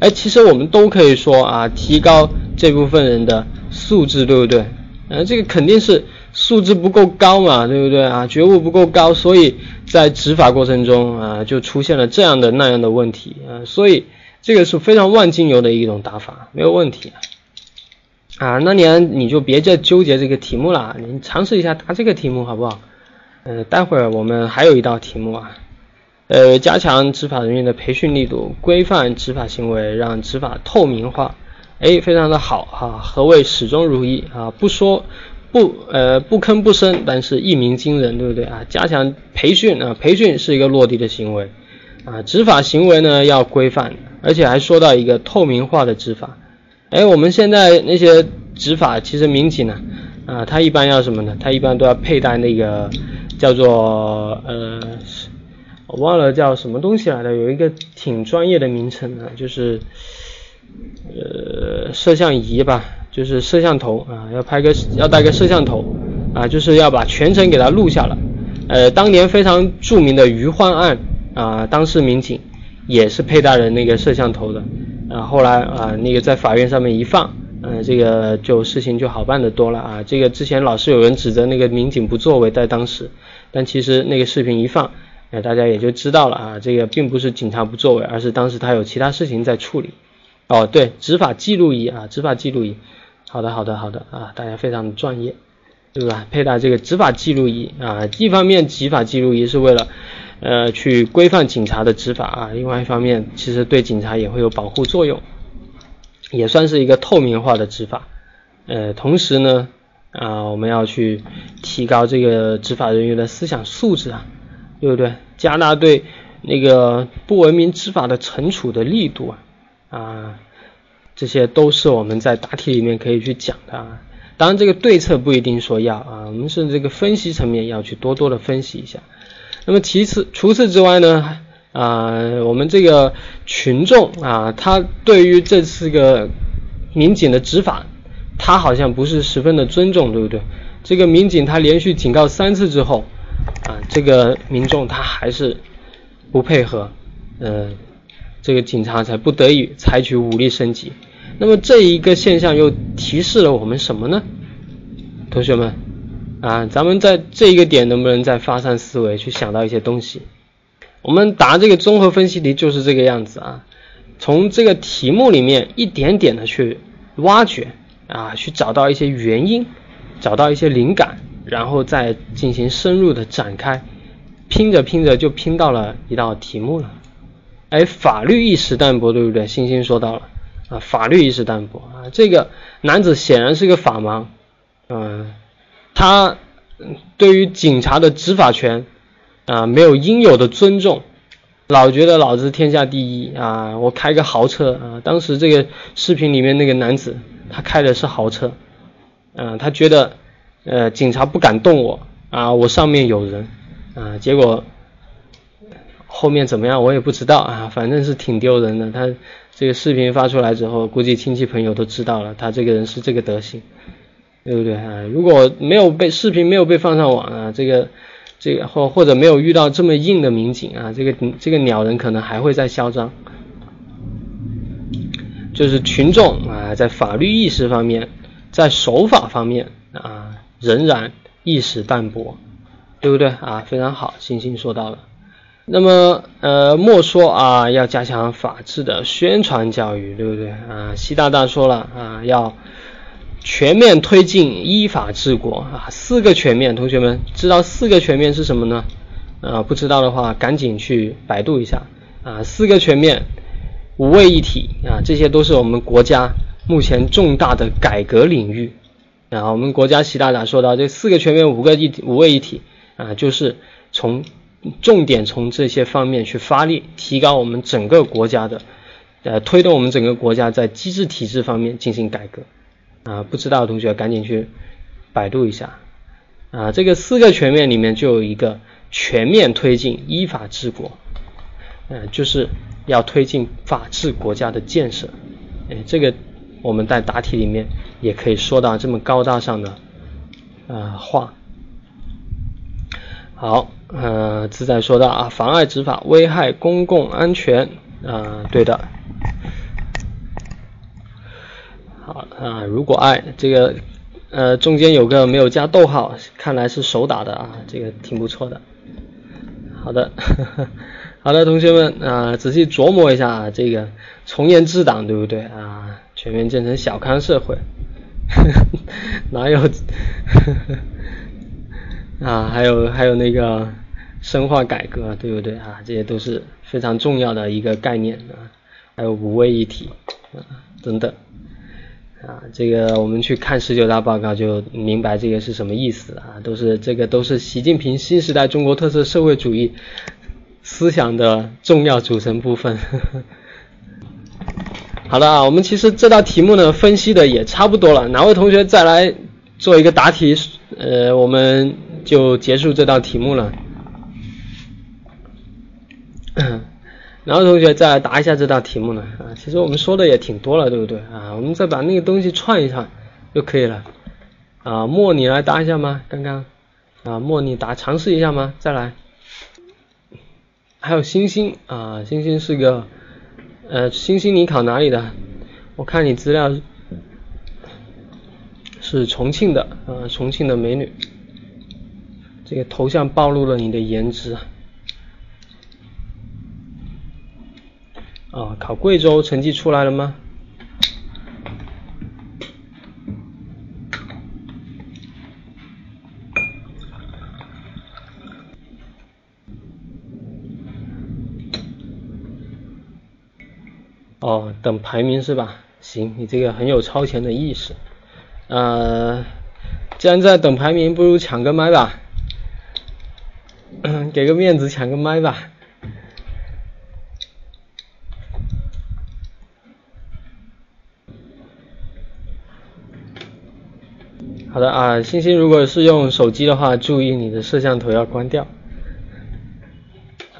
哎，其实我们都可以说啊，提高这部分人的。素质对不对？呃，这个肯定是素质不够高嘛，对不对啊？觉悟不够高，所以在执法过程中啊，就出现了这样的那样的问题啊。所以这个是非常万金油的一种打法，没有问题。啊，那你你就别再纠结这个题目了，你尝试一下答这个题目好不好？呃，待会儿我们还有一道题目啊，呃，加强执法人员的培训力度，规范执法行为，让执法透明化。哎，非常的好哈。何谓始终如一啊？不说不呃不吭不声，但是一鸣惊人，对不对啊？加强培训啊，培训是一个落地的行为啊，执法行为呢要规范，而且还说到一个透明化的执法。哎，我们现在那些执法，其实民警呢，啊，他一般要什么呢？他一般都要佩戴那个叫做呃，我忘了叫什么东西来的，有一个挺专业的名称啊，就是呃摄像仪吧，就是摄像头啊，要拍个要带个摄像头啊，就是要把全程给他录下来。呃，当年非常著名的余欢案啊，当事民警也是佩戴了那个摄像头的。啊，后来啊，那个在法院上面一放，嗯，这个就事情就好办的多了啊。这个之前老是有人指责那个民警不作为，在当时，但其实那个视频一放，哎，大家也就知道了啊，这个并不是警察不作为，而是当时他有其他事情在处理。哦，对，执法记录仪啊，执法记录仪，好的，好的，好的啊，大家非常的专业，对吧？佩戴这个执法记录仪啊，一方面执法记录仪是为了。呃，去规范警察的执法啊，另外一方面，其实对警察也会有保护作用，也算是一个透明化的执法。呃，同时呢，啊，我们要去提高这个执法人员的思想素质啊，对不对？加大对那个不文明执法的惩处的力度啊，啊，这些都是我们在答题里面可以去讲的。啊。当然，这个对策不一定说要啊，我们是这个分析层面要去多多的分析一下。那么其次，除此之外呢，啊，我们这个群众啊，他对于这次个民警的执法，他好像不是十分的尊重，对不对？这个民警他连续警告三次之后，啊，这个民众他还是不配合，呃，这个警察才不得已采取武力升级。那么这一个现象又提示了我们什么呢？同学们？啊，咱们在这一个点能不能再发散思维，去想到一些东西？我们答这个综合分析题就是这个样子啊，从这个题目里面一点点的去挖掘啊，去找到一些原因，找到一些灵感，然后再进行深入的展开，拼着拼着就拼到了一道题目了。哎，法律意识淡薄，对不对？星星说到了啊，法律意识淡薄啊，这个男子显然是个法盲，嗯。他对于警察的执法权啊没有应有的尊重，老觉得老子天下第一啊！我开个豪车啊！当时这个视频里面那个男子他开的是豪车，嗯，他觉得呃警察不敢动我啊，我上面有人啊，结果后面怎么样我也不知道啊，反正是挺丢人的。他这个视频发出来之后，估计亲戚朋友都知道了，他这个人是这个德行。对不对啊？如果没有被视频没有被放上网啊，这个这个或或者没有遇到这么硬的民警啊，这个这个鸟人可能还会再嚣张。就是群众啊，在法律意识方面，在守法方面啊，仍然意识淡薄，对不对啊？非常好，星星说到了。那么呃，莫说啊，要加强法治的宣传教育，对不对啊？习大大说了啊，要。全面推进依法治国啊！四个全面，同学们知道四个全面是什么呢？啊，不知道的话赶紧去百度一下啊！四个全面，五位一体啊，这些都是我们国家目前重大的改革领域啊。我们国家习大大说到这四个全面，五个一体，五位一体啊，就是从重点从这些方面去发力，提高我们整个国家的呃，推动我们整个国家在机制体制方面进行改革。啊，不知道的同学赶紧去百度一下啊！这个四个全面里面就有一个全面推进依法治国，嗯，就是要推进法治国家的建设。哎，这个我们在答题里面也可以说到这么高大上的啊话。好，呃，自在说到啊，妨碍执法危害公共安全啊，对的。好啊，如果爱这个，呃，中间有个没有加逗号，看来是手打的啊，这个挺不错的。好的，呵 呵好的，同学们啊，仔细琢磨一下啊这个从严治党，对不对啊？全面建成小康社会，哪有呵呵啊？还有还有那个深化改革，对不对啊？这些都是非常重要的一个概念啊。还有五位一体啊等等啊，这个我们去看十九大报告就明白这个是什么意思啊？都是这个都是习近平新时代中国特色社会主义思想的重要组成部分。好的啊，我们其实这道题目呢分析的也差不多了，哪位同学再来做一个答题？呃，我们就结束这道题目了。哪位同学再来答一下这道题目呢？啊，其实我们说的也挺多了，对不对啊？我们再把那个东西串一串就可以了。啊，莫你来答一下吗？刚刚啊，莫你答尝试一下吗？再来。还有星星啊，星星是个。呃，星星，你考哪里的？我看你资料是重庆的，啊，重庆的美女。这个头像暴露了你的颜值啊。考贵州成绩出来了吗？哦，等排名是吧？行，你这个很有超前的意识。呃，既然在等排名，不如抢个麦吧，给个面子抢个麦吧。好的啊，星星，如果是用手机的话，注意你的摄像头要关掉。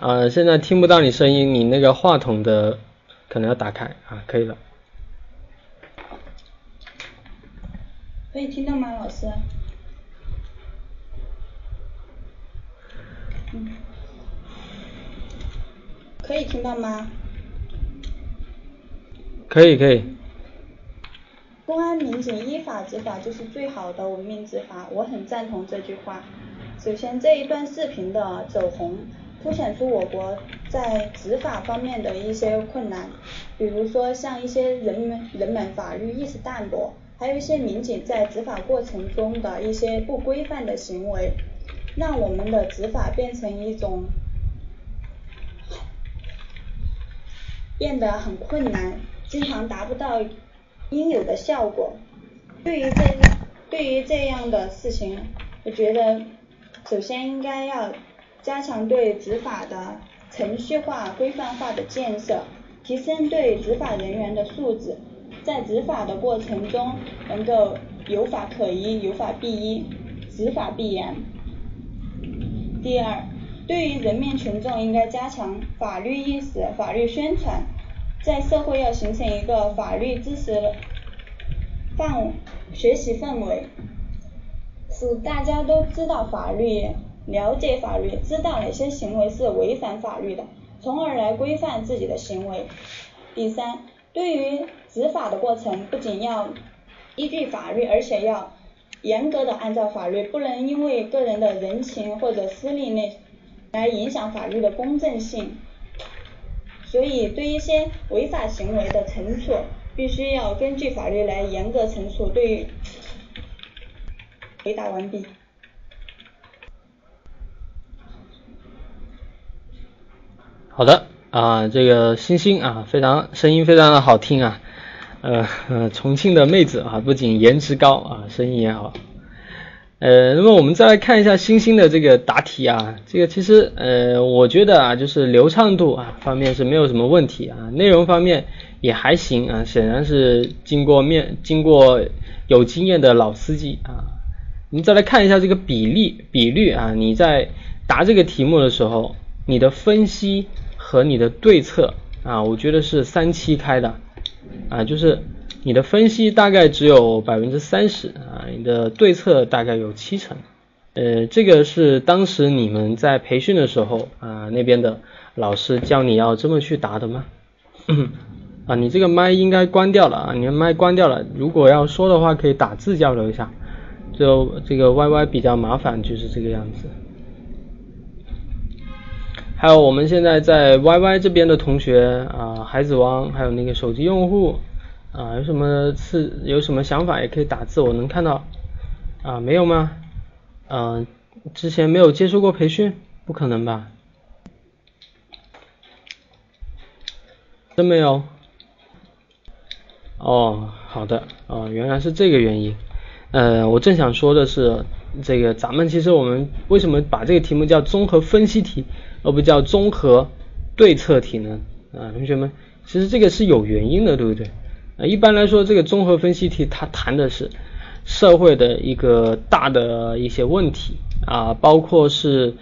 啊，现在听不到你声音，你那个话筒的。可能要打开啊，可以了。可以听到吗，老师？嗯。可以听到吗？可以可以。公安民警依法执法就是最好的文明执法，我很赞同这句话。首先这一段视频的走红。凸显出我国在执法方面的一些困难，比如说像一些人们人们法律意识淡薄，还有一些民警在执法过程中的一些不规范的行为，让我们的执法变成一种变得很困难，经常达不到应有的效果。对于这对于这样的事情，我觉得首先应该要。加强对执法的程序化、规范化的建设，提升对执法人员的素质，在执法的过程中能够有法可依、有法必依、执法必严。第二，对于人民群众应该加强法律意识、法律宣传，在社会要形成一个法律知识范学习氛围，使大家都知道法律。了解法律，知道哪些行为是违反法律的，从而来规范自己的行为。第三，对于执法的过程，不仅要依据法律，而且要严格的按照法律，不能因为个人的人情或者私利那来影响法律的公正性。所以，对一些违法行为的惩处，必须要根据法律来严格惩处。对，回答完毕。好的啊，这个星星啊，非常声音非常的好听啊，呃，重庆的妹子啊，不仅颜值高啊，声音也好。呃，那么我们再来看一下星星的这个答题啊，这个其实呃，我觉得啊，就是流畅度啊方面是没有什么问题啊，内容方面也还行啊，显然是经过面经过有经验的老司机啊。我们再来看一下这个比例比率啊，你在答这个题目的时候，你的分析。和你的对策啊，我觉得是三七开的啊，就是你的分析大概只有百分之三十啊，你的对策大概有七成。呃，这个是当时你们在培训的时候啊，那边的老师教你要这么去答的吗？啊，你这个麦应该关掉了啊，你的麦关掉了。如果要说的话，可以打字交流一下。就这个 Y Y 比较麻烦，就是这个样子。还有我们现在在 YY 这边的同学啊，孩子王，还有那个手机用户啊，有什么是有什么想法也可以打字，我能看到啊，没有吗？嗯，之前没有接受过培训，不可能吧？真没有？哦，好的，哦，原来是这个原因。呃，我正想说的是，这个咱们其实我们为什么把这个题目叫综合分析题？而不叫综合对策题呢？啊，同学们，其实这个是有原因的，对不对？啊，一般来说，这个综合分析题它谈的是社会的一个大的一些问题啊，包括是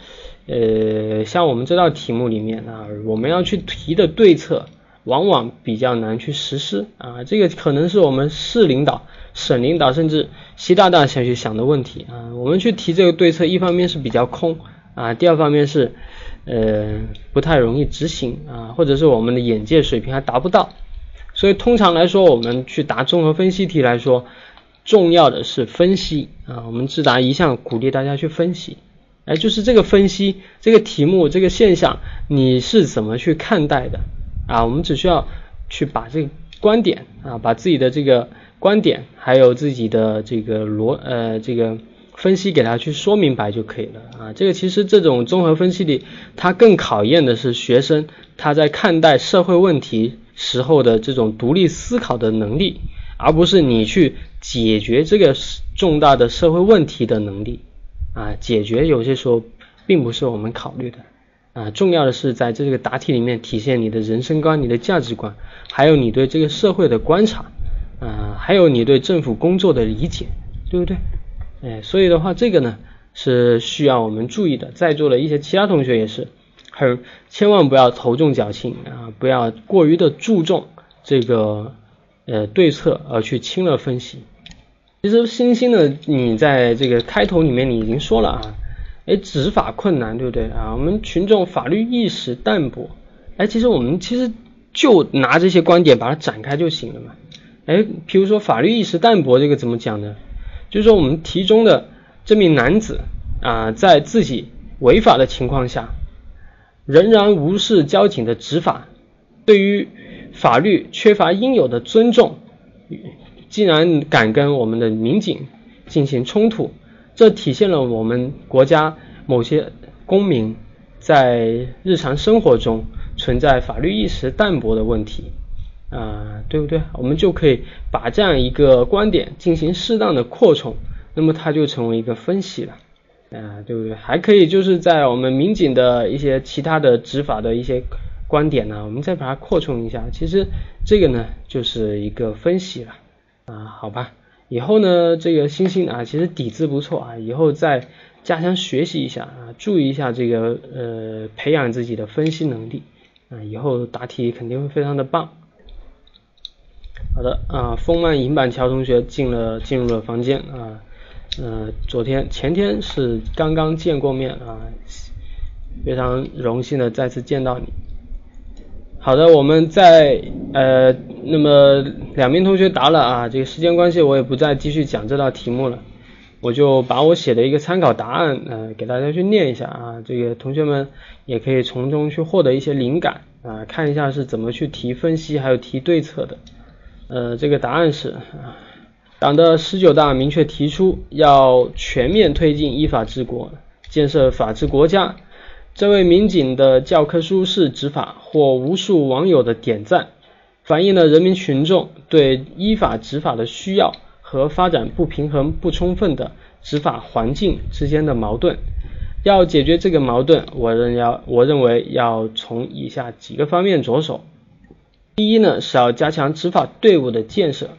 呃，像我们这道题目里面啊，我们要去提的对策，往往比较难去实施啊，这个可能是我们市领导、省领导甚至习大大想去想的问题啊，我们去提这个对策，一方面是比较空啊，第二方面是。呃，不太容易执行啊，或者是我们的眼界水平还达不到，所以通常来说，我们去答综合分析题来说，重要的是分析啊。我们智达一向鼓励大家去分析，哎，就是这个分析这个题目这个现象，你是怎么去看待的啊？我们只需要去把这个观点啊，把自己的这个观点，还有自己的这个逻呃这个。分析给他去说明白就可以了。啊，这个其实这种综合分析里，它更考验的是学生他在看待社会问题时候的这种独立思考的能力，而不是你去解决这个重大的社会问题的能力。啊，解决有些时候并不是我们考虑的。啊，重要的是在这个答题里面体现你的人生观、你的价值观，还有你对这个社会的观察。啊，还有你对政府工作的理解，对不对？哎，所以的话，这个呢是需要我们注意的。在座的一些其他同学也是，很千万不要头重脚轻啊，不要过于的注重这个呃对策而去轻了分析。其实星星呢，你在这个开头里面你已经说了啊，哎，执法困难，对不对啊？我们群众法律意识淡薄，哎，其实我们其实就拿这些观点把它展开就行了嘛。哎，比如说法律意识淡薄这个怎么讲呢？就是说，我们题中的这名男子啊，在自己违法的情况下，仍然无视交警的执法，对于法律缺乏应有的尊重，竟然敢跟我们的民警进行冲突，这体现了我们国家某些公民在日常生活中存在法律意识淡薄的问题。啊，对不对？我们就可以把这样一个观点进行适当的扩充，那么它就成为一个分析了，啊，对不对？还可以就是在我们民警的一些其他的执法的一些观点呢，我们再把它扩充一下，其实这个呢就是一个分析了，啊，好吧？以后呢，这个星星啊，其实底子不错啊，以后再加强学习一下啊，注意一下这个呃，培养自己的分析能力啊，以后答题肯定会非常的棒。好的啊，风曼银板桥同学进了进入了房间啊，呃，昨天前天是刚刚见过面啊，非常荣幸的再次见到你。好的，我们在呃，那么两名同学答了啊，这个时间关系我也不再继续讲这道题目了，我就把我写的一个参考答案呃给大家去念一下啊，这个同学们也可以从中去获得一些灵感啊，看一下是怎么去提分析还有提对策的。呃，这个答案是，党的十九大明确提出要全面推进依法治国，建设法治国家。这位民警的教科书式执法获无数网友的点赞，反映了人民群众对依法执法的需要和发展不平衡不充分的执法环境之间的矛盾。要解决这个矛盾，我认要我认为要从以下几个方面着手。第一呢，是要加强执法队伍的建设。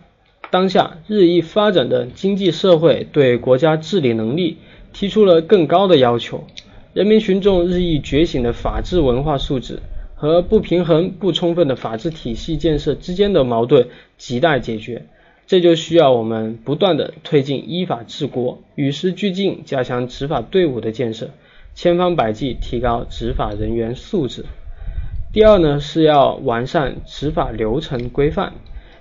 当下日益发展的经济社会对国家治理能力提出了更高的要求，人民群众日益觉醒的法治文化素质和不平衡不充分的法治体系建设之间的矛盾亟待解决。这就需要我们不断的推进依法治国，与时俱进，加强执法队伍的建设，千方百计提高执法人员素质。第二呢，是要完善执法流程规范。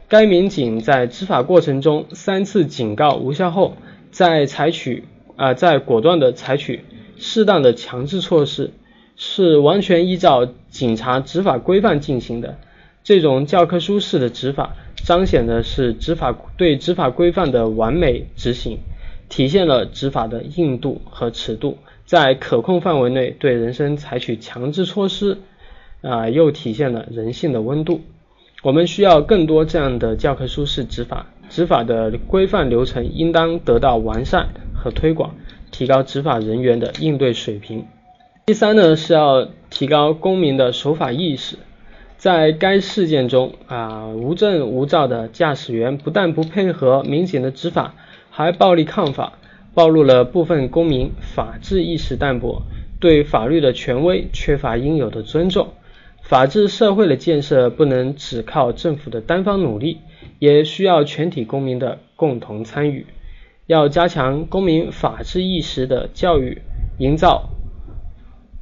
该民警在执法过程中三次警告无效后，再采取啊，再果断的采取适当的强制措施，是完全依照警察执法规范进行的。这种教科书式的执法，彰显的是执法对执法规范的完美执行，体现了执法的硬度和尺度，在可控范围内对人身采取强制措施，啊，又体现了人性的温度。我们需要更多这样的教科书式执法，执法的规范流程应当得到完善和推广，提高执法人员的应对水平。第三呢，是要提高公民的守法意识。在该事件中，啊，无证无照的驾驶员不但不配合民警的执法，还暴力抗法，暴露了部分公民法治意识淡薄，对法律的权威缺乏应有的尊重。法治社会的建设不能只靠政府的单方努力，也需要全体公民的共同参与。要加强公民法治意识的教育，营造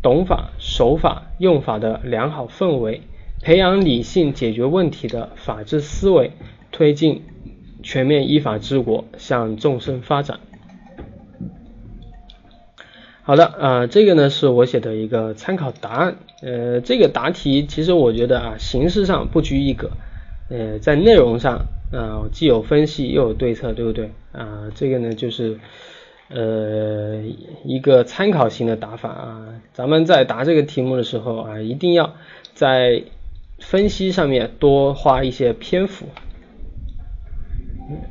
懂法、守法、用法的良好氛围。培养理性解决问题的法治思维，推进全面依法治国向纵深发展。好的，啊，这个呢是我写的一个参考答案。呃，这个答题其实我觉得啊，形式上不拘一格，呃，在内容上啊，既有分析又有对策，对不对？啊，这个呢就是呃一个参考性的答法啊。咱们在答这个题目的时候啊，一定要在分析上面多花一些篇幅，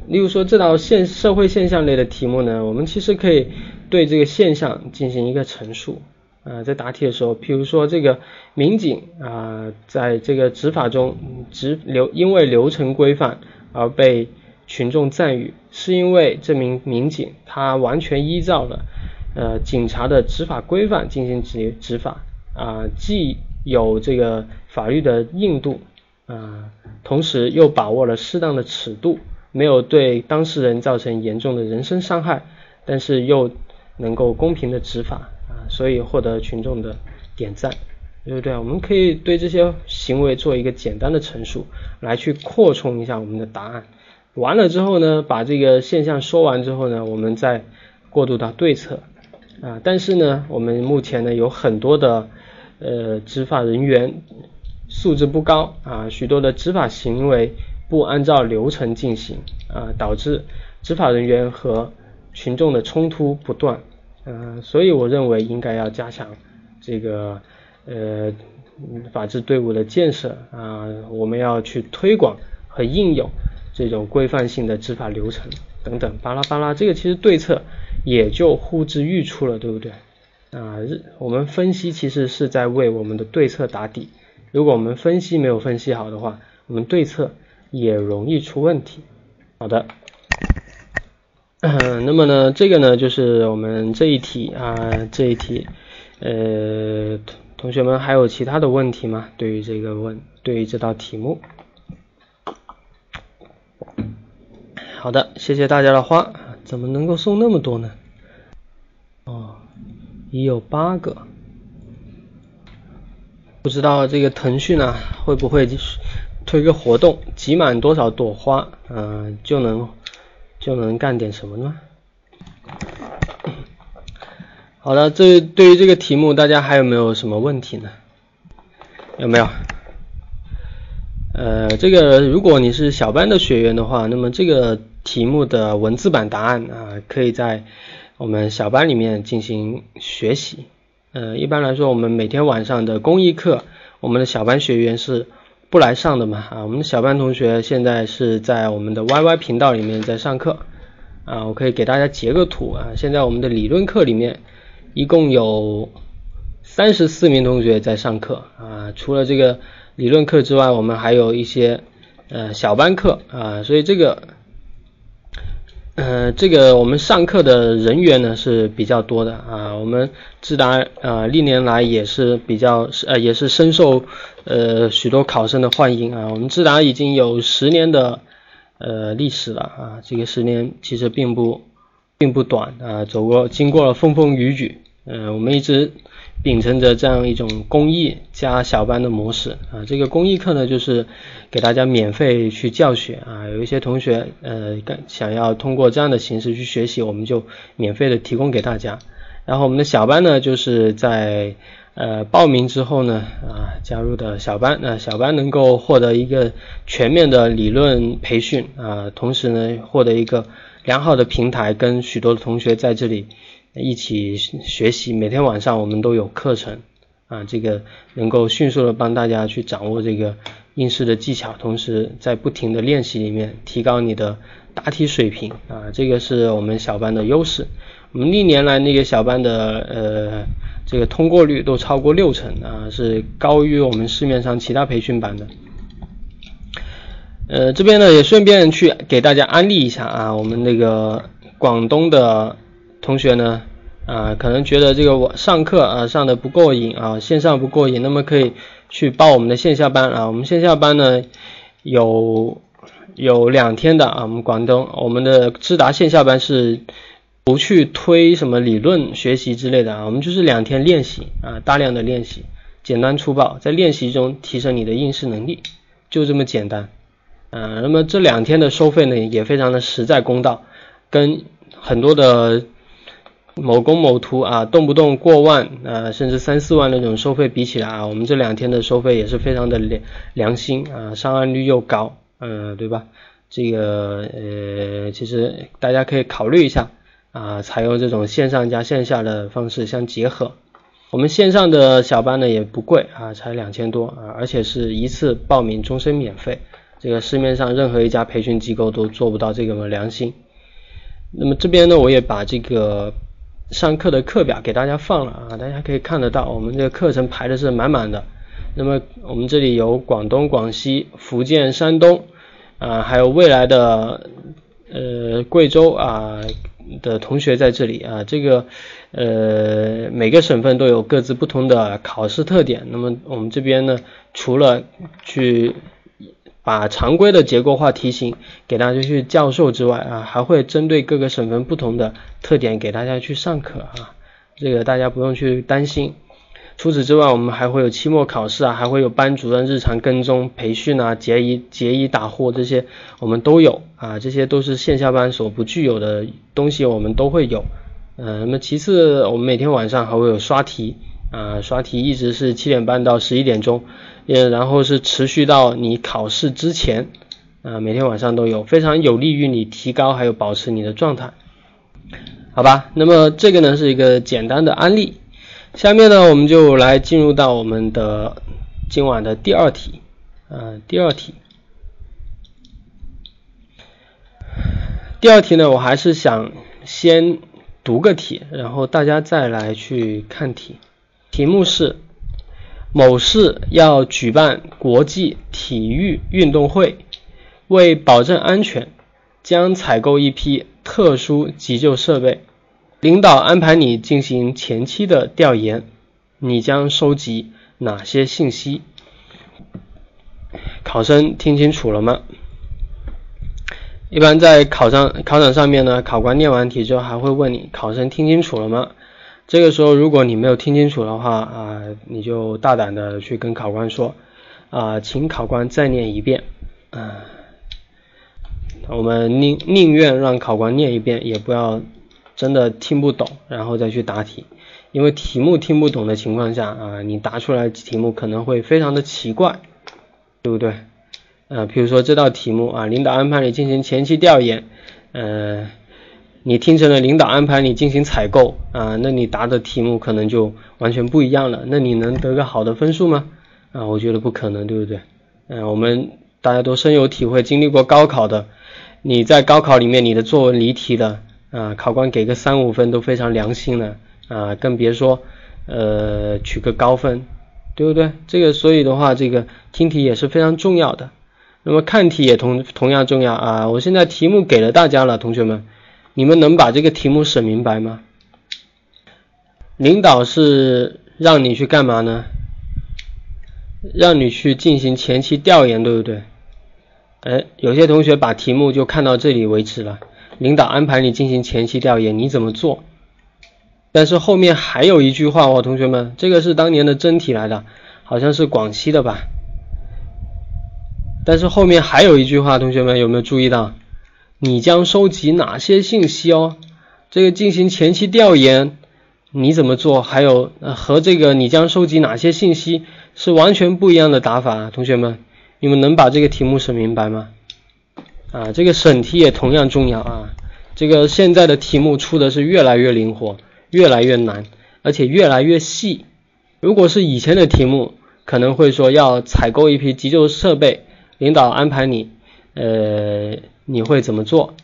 例如说这道现社会现象类的题目呢，我们其实可以对这个现象进行一个陈述啊，在答题的时候，譬如说这个民警啊，在这个执法中执流因为流程规范而被群众赞誉，是因为这名民警他完全依照了呃警察的执法规范进行执执法啊，既有这个法律的硬度啊，同时又把握了适当的尺度，没有对当事人造成严重的人身伤害，但是又能够公平的执法啊，所以获得群众的点赞，对不对？我们可以对这些行为做一个简单的陈述，来去扩充一下我们的答案。完了之后呢，把这个现象说完之后呢，我们再过渡到对策啊。但是呢，我们目前呢有很多的。呃，执法人员素质不高啊，许多的执法行为不按照流程进行啊，导致执法人员和群众的冲突不断。嗯，所以我认为应该要加强这个呃法治队伍的建设啊，我们要去推广和应用这种规范性的执法流程等等，巴拉巴拉，这个其实对策也就呼之欲出了，对不对？啊，我们分析其实是在为我们的对策打底。如果我们分析没有分析好的话，我们对策也容易出问题。好的，嗯那么呢，这个呢就是我们这一题啊，这一题，呃，同学们还有其他的问题吗？对于这个问，对于这道题目。好的，谢谢大家的花，怎么能够送那么多呢？哦。已有八个，不知道这个腾讯呢会不会就是推个活动，集满多少朵花，嗯，就能就能干点什么呢？好的，这对于这个题目，大家还有没有什么问题呢？有没有？呃，这个如果你是小班的学员的话，那么这个题目的文字版答案啊，可以在。我们小班里面进行学习，呃，一般来说，我们每天晚上的公益课，我们的小班学员是不来上的嘛，啊，我们的小班同学现在是在我们的 YY 频道里面在上课，啊，我可以给大家截个图啊，现在我们的理论课里面一共有三十四名同学在上课，啊，除了这个理论课之外，我们还有一些呃小班课，啊，所以这个。呃，这个我们上课的人员呢是比较多的啊，我们智达啊历年来也是比较呃也是深受呃许多考生的欢迎啊，我们智达已经有十年的呃历史了啊，这个十年其实并不并不短啊，走过经过了风风雨雨，嗯，我们一直。秉承着这样一种公益加小班的模式啊，这个公益课呢，就是给大家免费去教学啊。有一些同学呃，想要通过这样的形式去学习，我们就免费的提供给大家。然后我们的小班呢，就是在呃报名之后呢啊加入的小班，那小班能够获得一个全面的理论培训啊，同时呢获得一个良好的平台，跟许多的同学在这里一起学习，每天晚上我们都有课程啊，这个能够迅速的帮大家去掌握这个应试的技巧，同时在不停的练习里面提高你的答题水平啊，这个是我们小班的优势。我们历年来那个小班的呃这个通过率都超过六成啊，是高于我们市面上其他培训班的。呃，这边呢也顺便去给大家安利一下啊，我们那个广东的同学呢啊，可能觉得这个我上课啊上的不过瘾啊，线上不过瘾，那么可以去报我们的线下班啊。我们线下班呢有有两天的啊，我们广东我们的智达线下班是。不去推什么理论学习之类的啊，我们就是两天练习啊，大量的练习，简单粗暴，在练习中提升你的应试能力，就这么简单。嗯，那么这两天的收费呢，也非常的实在公道，跟很多的某工某图啊，动不动过万啊，甚至三四万那种收费比起来啊，我们这两天的收费也是非常的良良心啊，上岸率又高，嗯，对吧？这个呃，其实大家可以考虑一下。啊，采用这种线上加线下的方式相结合。我们线上的小班呢也不贵啊，才两千多啊，而且是一次报名终身免费。这个市面上任何一家培训机构都做不到这个良心。那么这边呢，我也把这个上课的课表给大家放了啊，大家可以看得到，我们这个课程排的是满满的。那么我们这里有广东、广西、福建、山东啊，还有未来的呃贵州啊。的同学在这里啊，这个呃每个省份都有各自不同的考试特点。那么我们这边呢，除了去把常规的结构化题型给大家去教授之外啊，还会针对各个省份不同的特点给大家去上课啊，这个大家不用去担心。除此之外，我们还会有期末考试啊，还会有班主任日常跟踪培训啊、结疑结疑打货这些，我们都有啊，这些都是线下班所不具有的东西，我们都会有。嗯，那么其次，我们每天晚上还会有刷题啊，刷题一直是七点半到十一点钟，也然后是持续到你考试之前啊，每天晚上都有，非常有利于你提高还有保持你的状态，好吧？那么这个呢是一个简单的案例。下面呢，我们就来进入到我们的今晚的第二题，嗯，第二题，第二题呢，我还是想先读个题，然后大家再来去看题。题目是：某市要举办国际体育运动会，为保证安全，将采购一批特殊急救设备。领导安排你进行前期的调研，你将收集哪些信息？考生听清楚了吗？一般在考上考场上面呢，考官念完题之后还会问你，考生听清楚了吗？这个时候如果你没有听清楚的话啊，你就大胆的去跟考官说啊，请考官再念一遍啊。我们宁宁愿让考官念一遍，也不要。真的听不懂，然后再去答题，因为题目听不懂的情况下啊，你答出来题目可能会非常的奇怪，对不对？呃，比如说这道题目啊，领导安排你进行前期调研，呃，你听成了领导安排你进行采购啊，那你答的题目可能就完全不一样了，那你能得个好的分数吗？啊，我觉得不可能，对不对？嗯，我们大家都深有体会，经历过高考的，你在高考里面你的作文离题了。啊，考官给个三五分都非常良心了啊，更别说呃取个高分，对不对？这个所以的话，这个听题也是非常重要的。那么看题也同同样重要啊。我现在题目给了大家了，同学们，你们能把这个题目审明白吗？领导是让你去干嘛呢？让你去进行前期调研，对不对？哎，有些同学把题目就看到这里为止了。领导安排你进行前期调研，你怎么做？但是后面还有一句话哦，同学们，这个是当年的真题来的，好像是广西的吧？但是后面还有一句话，同学们有没有注意到？你将收集哪些信息哦？这个进行前期调研你怎么做，还有和这个你将收集哪些信息是完全不一样的打法，同学们，你们能把这个题目审明白吗？啊，这个审题也同样重要啊。这个现在的题目出的是越来越灵活，越来越难，而且越来越细。如果是以前的题目，可能会说要采购一批急救设备，领导安排你，呃，你会怎么做？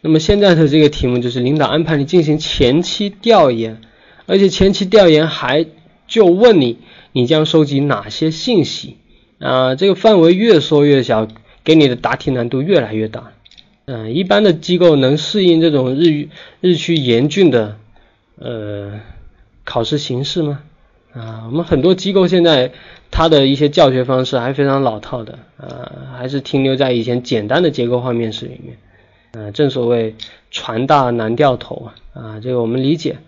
那么现在的这个题目就是领导安排你进行前期调研，而且前期调研还就问你，你将收集哪些信息啊？这个范围越缩越小，给你的答题难度越来越大。嗯，一般的机构能适应这种日日趋严峻的呃考试形式吗？啊，我们很多机构现在它的一些教学方式还非常老套的啊，还是停留在以前简单的结构化面试里面。嗯，正所谓船大难掉头啊，啊，这个我们理解。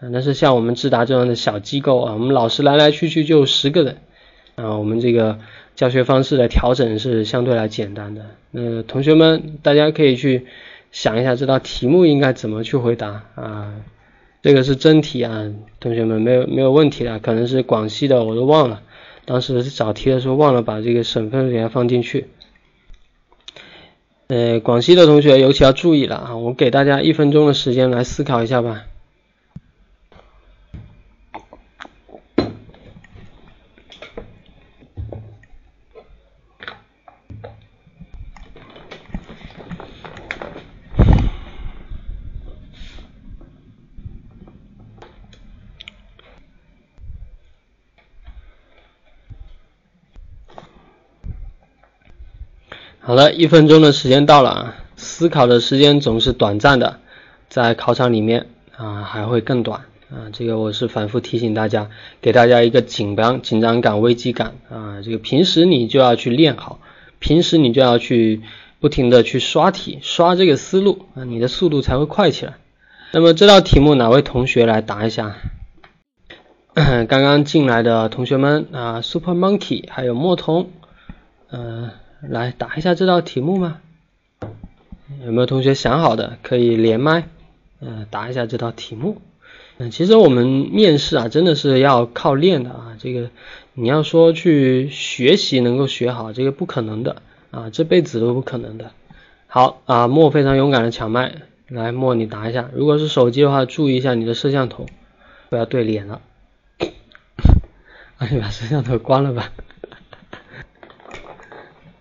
啊，但是像我们智达这样的小机构啊，我们老师来来去去就十个人啊，我们这个。教学方式的调整是相对来简单的。那同学们，大家可以去想一下这道题目应该怎么去回答啊？这个是真题啊，同学们没有没有问题的，可能是广西的我都忘了，当时找题的时候忘了把这个省份给它放进去。呃，广西的同学尤其要注意了啊！我给大家一分钟的时间来思考一下吧。好了，一分钟的时间到了啊！思考的时间总是短暂的，在考场里面啊还会更短啊！这个我是反复提醒大家，给大家一个紧张紧张感、危机感啊！这个平时你就要去练好，平时你就要去不停的去刷题，刷这个思路啊，你的速度才会快起来。那么这道题目哪位同学来答一下？刚刚进来的同学们啊，Super Monkey 还有墨童，嗯。来答一下这道题目吗？有没有同学想好的可以连麦，嗯，答一下这道题目。嗯，其实我们面试啊，真的是要靠练的啊。这个你要说去学习能够学好，这个不可能的啊，这辈子都不可能的。好啊，莫非常勇敢的抢麦，来莫你答一下。如果是手机的话，注意一下你的摄像头，不要对脸了。啊，你把摄像头关了吧。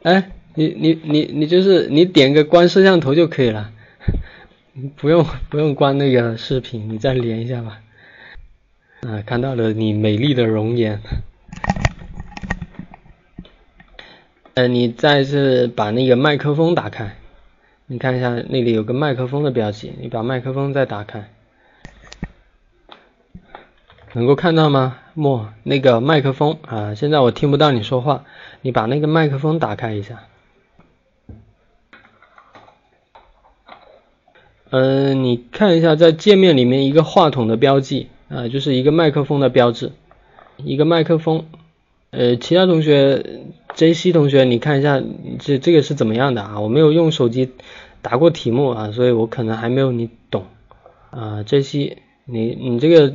哎，你你你你就是你点个关摄像头就可以了，不用不用关那个视频，你再连一下吧。啊，看到了你美丽的容颜。呃，你再次把那个麦克风打开，你看一下那里有个麦克风的标记，你把麦克风再打开，能够看到吗？莫那个麦克风啊，现在我听不到你说话，你把那个麦克风打开一下。嗯，你看一下在界面里面一个话筒的标记啊，就是一个麦克风的标志，一个麦克风。呃，其他同学，J C 同学，你看一下这这个是怎么样的啊？我没有用手机答过题目啊，所以我可能还没有你懂啊。J C，你你这个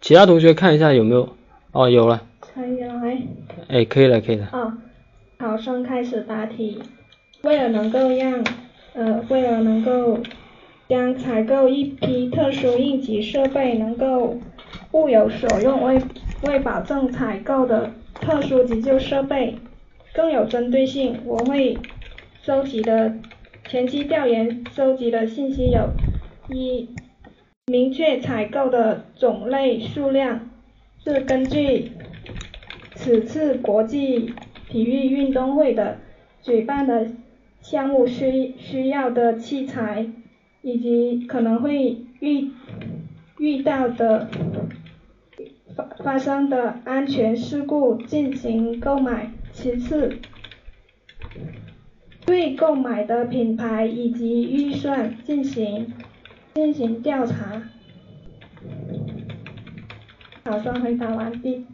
其他同学看一下有没有？哦，有了。可以了，哎。哎，可以了，可以了。啊，考生开始答题。为了能够让，呃，为了能够将采购一批特殊应急设备能够物有所用，为为保证采购的特殊急救设备更有针对性，我会收集的前期调研收集的信息有：一、明确采购的种类数量。是根据此次国际体育运动会的举办的项目需需要的器材，以及可能会遇遇到的发发生的安全事故进行购买。其次，对购买的品牌以及预算进行进行调查。考生回答完毕。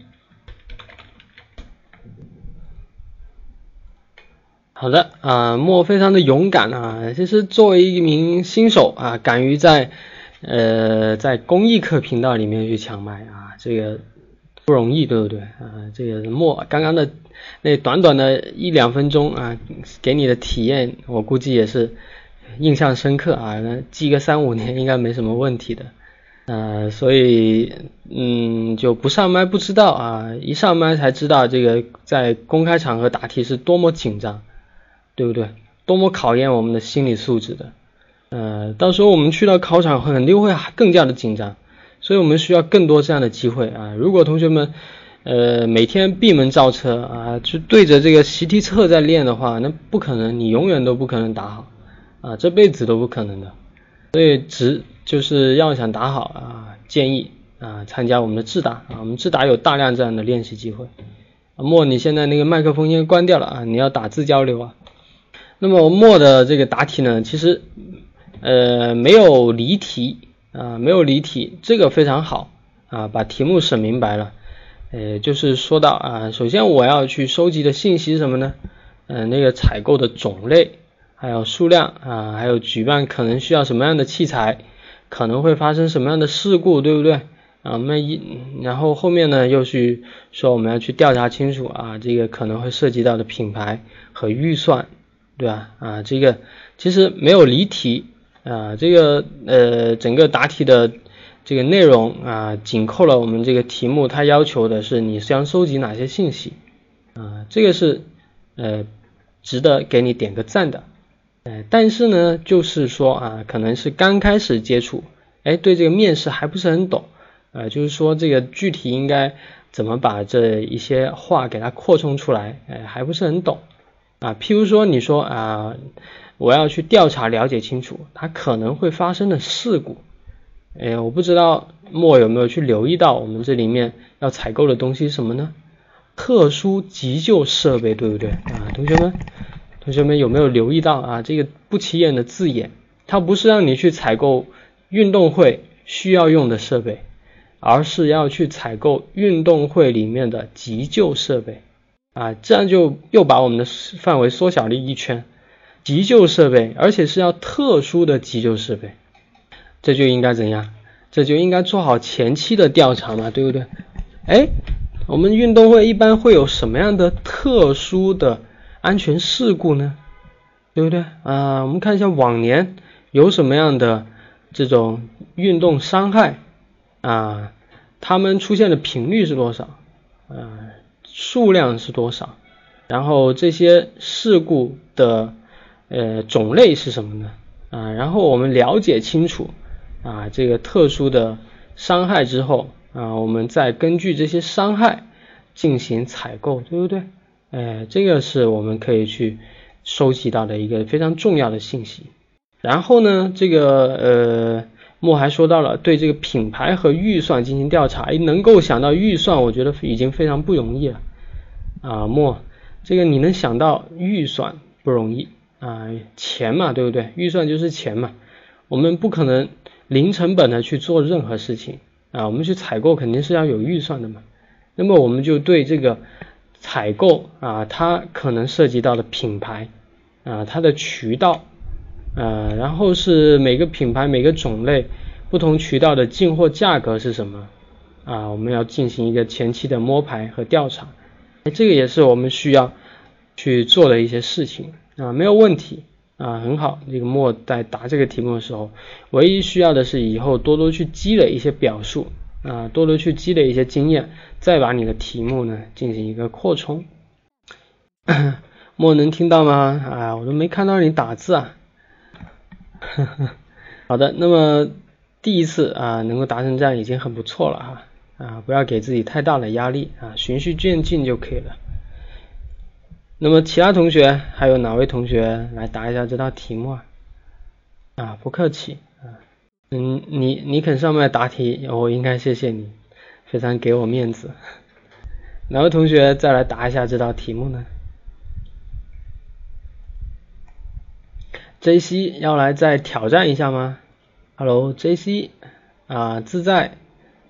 好的啊，莫非常的勇敢啊。其实作为一名新手啊，敢于在呃在公益课频道里面去抢麦啊，这个不容易，对不对啊？这个莫刚刚的那短短的一两分钟啊，给你的体验，我估计也是印象深刻啊，那记个三五年应该没什么问题的。呃，所以嗯，就不上麦不知道啊，一上麦才知道这个在公开场合答题是多么紧张，对不对？多么考验我们的心理素质的。呃，到时候我们去到考场肯定会更加的紧张，所以我们需要更多这样的机会啊。如果同学们呃每天闭门造车啊，就对着这个习题册在练的话，那不可能，你永远都不可能答好啊，这辈子都不可能的。所以只就是要想打好啊，建议啊参加我们的智达啊，我们智达有大量这样的练习机会。莫，你现在那个麦克风先关掉了啊，你要打字交流啊。那么莫的这个答题呢，其实呃没有离题啊，没有离题，这个非常好啊，把题目审明白了。呃，就是说到啊，首先我要去收集的信息是什么呢？嗯，那个采购的种类。还有数量啊，还有举办可能需要什么样的器材，可能会发生什么样的事故，对不对啊？我们一然后后面呢又去说我们要去调查清楚啊，这个可能会涉及到的品牌和预算，对吧？啊，这个其实没有离题啊，这个呃整个答题的这个内容啊，紧扣了我们这个题目，它要求的是你将收集哪些信息啊，这个是呃值得给你点个赞的。呃，但是呢，就是说啊，可能是刚开始接触，哎，对这个面试还不是很懂，呃，就是说这个具体应该怎么把这一些话给它扩充出来，哎，还不是很懂啊。譬如说，你说啊，我要去调查了解清楚它可能会发生的事故，哎，我不知道莫有没有去留意到我们这里面要采购的东西什么呢？特殊急救设备，对不对啊，同学们？同学们有没有留意到啊？这个不起眼的字眼，它不是让你去采购运动会需要用的设备，而是要去采购运动会里面的急救设备啊，这样就又把我们的范围缩小了一圈。急救设备，而且是要特殊的急救设备，这就应该怎样？这就应该做好前期的调查嘛，对不对？哎，我们运动会一般会有什么样的特殊的？安全事故呢，对不对啊？我们看一下往年有什么样的这种运动伤害啊？他们出现的频率是多少？啊，数量是多少？然后这些事故的呃种类是什么呢？啊，然后我们了解清楚啊这个特殊的伤害之后啊，我们再根据这些伤害进行采购，对不对？哎，这个是我们可以去收集到的一个非常重要的信息。然后呢，这个呃，莫还说到了对这个品牌和预算进行调查。哎，能够想到预算，我觉得已经非常不容易了。啊，莫，这个你能想到预算不容易啊，钱嘛，对不对？预算就是钱嘛。我们不可能零成本的去做任何事情啊，我们去采购肯定是要有预算的嘛。那么我们就对这个。采购啊，它可能涉及到的品牌啊，它的渠道啊，然后是每个品牌每个种类不同渠道的进货价格是什么啊？我们要进行一个前期的摸排和调查，这个也是我们需要去做的一些事情啊，没有问题啊，很好。这个莫在答这个题目的时候，唯一需要的是以后多多去积累一些表述。啊，多多去积累一些经验，再把你的题目呢进行一个扩充。莫能听到吗？啊，我都没看到你打字啊。好的，那么第一次啊能够达成这样已经很不错了哈。啊，不要给自己太大的压力啊，循序渐进就可以了。那么其他同学还有哪位同学来答一下这道题目啊？啊，不客气。嗯，你你肯上麦答题，我应该谢谢你，非常给我面子。哪位同学再来答一下这道题目呢？J C 要来再挑战一下吗？Hello J C 啊，自在，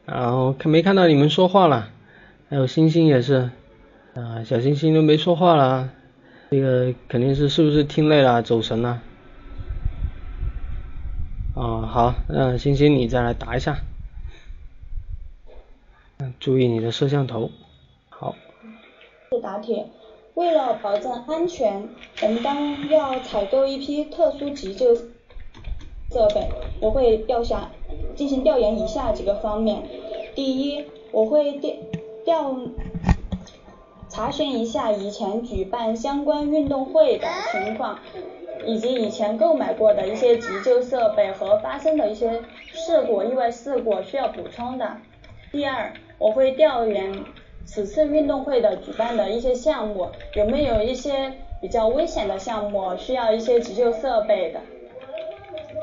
然后看没看到你们说话了？还有星星也是啊，小星星都没说话了，这个肯定是是不是听累了走神了？啊。好，那，星星你再来答一下。嗯，注意你的摄像头。好。答题。为了保证安全，我们当要采购一批特殊急救设备，我会调下进行调研以下几个方面。第一，我会调调查询一下以前举办相关运动会的情况，以及以前购买过的一些急救设备和发生的一些事故、意外事故需要补充的。第二，我会调研。此次运动会的举办的一些项目，有没有一些比较危险的项目需要一些急救设备的？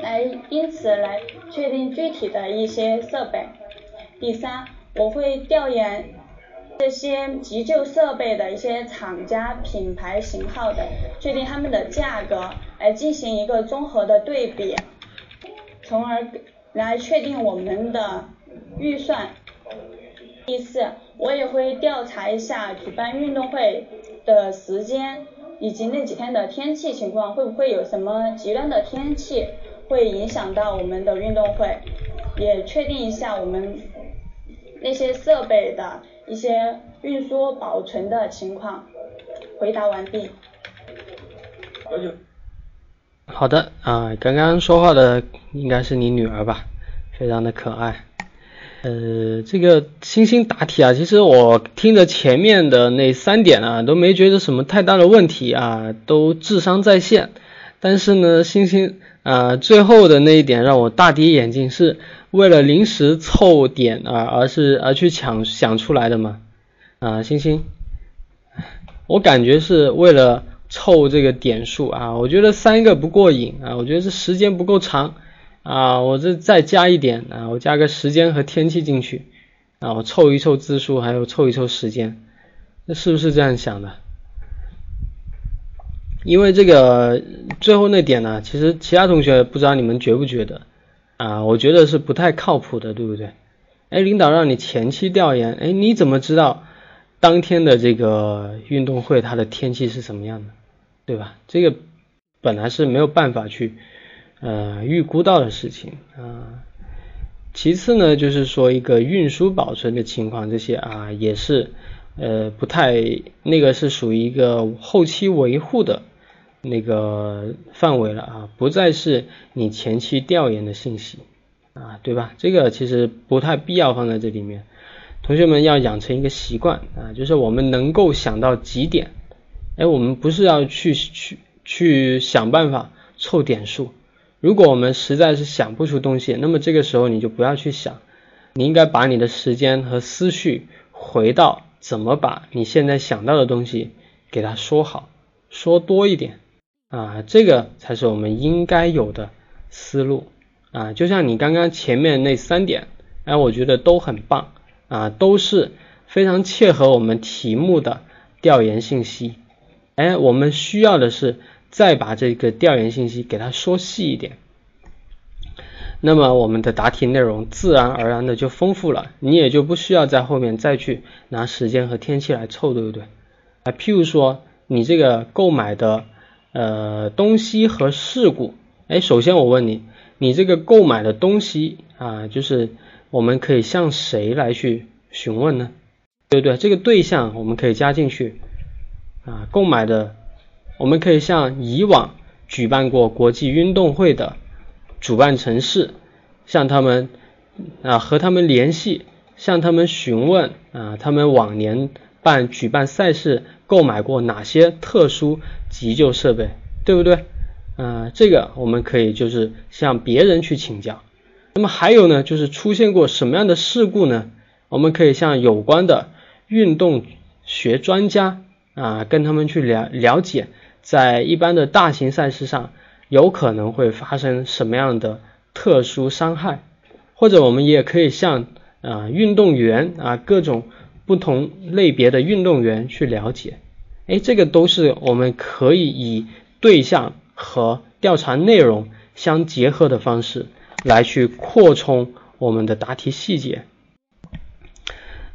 来，因此来确定具体的一些设备。第三，我会调研这些急救设备的一些厂家、品牌、型号的，确定他们的价格，来进行一个综合的对比，从而来确定我们的预算。第四。我也会调查一下举办运动会的时间，以及那几天的天气情况，会不会有什么极端的天气会影响到我们的运动会，也确定一下我们那些设备的一些运输保存的情况。回答完毕。好的啊，刚刚说话的应该是你女儿吧，非常的可爱。呃，这个星星答题啊，其实我听着前面的那三点啊，都没觉得什么太大的问题啊，都智商在线。但是呢，星星啊，最后的那一点让我大跌眼镜，是为了临时凑点啊，而是而去抢想出来的嘛？啊，星星，我感觉是为了凑这个点数啊，我觉得三个不过瘾啊，我觉得这时间不够长。啊，我这再加一点啊，我加个时间和天气进去啊，我凑一凑字数，还有凑一凑时间，那是不是这样想的？因为这个最后那点呢，其实其他同学不知道你们觉不觉得啊？我觉得是不太靠谱的，对不对？哎，领导让你前期调研，哎，你怎么知道当天的这个运动会它的天气是什么样的，对吧？这个本来是没有办法去。呃，预估到的事情啊。其次呢，就是说一个运输保存的情况，这些啊也是呃不太那个是属于一个后期维护的那个范围了啊，不再是你前期调研的信息啊，对吧？这个其实不太必要放在这里面。同学们要养成一个习惯啊，就是我们能够想到几点，哎，我们不是要去去去想办法凑点数。如果我们实在是想不出东西，那么这个时候你就不要去想，你应该把你的时间和思绪回到怎么把你现在想到的东西给它说好，说多一点啊，这个才是我们应该有的思路啊。就像你刚刚前面那三点，哎，我觉得都很棒啊，都是非常切合我们题目的调研信息。哎，我们需要的是。再把这个调研信息给它说细一点，那么我们的答题内容自然而然的就丰富了，你也就不需要在后面再去拿时间和天气来凑，对不对？啊，譬如说你这个购买的呃东西和事故，哎，首先我问你，你这个购买的东西啊，就是我们可以向谁来去询问呢？对不对？这个对象我们可以加进去啊，购买的。我们可以向以往举办过国际运动会的主办城市，向他们啊和他们联系，向他们询问啊他们往年办举办赛事购买过哪些特殊急救设备，对不对？啊，这个我们可以就是向别人去请教。那么还有呢，就是出现过什么样的事故呢？我们可以向有关的运动学专家啊跟他们去了了解。在一般的大型赛事上，有可能会发生什么样的特殊伤害？或者我们也可以向啊运动员啊各种不同类别的运动员去了解。哎，这个都是我们可以以对象和调查内容相结合的方式来去扩充我们的答题细节。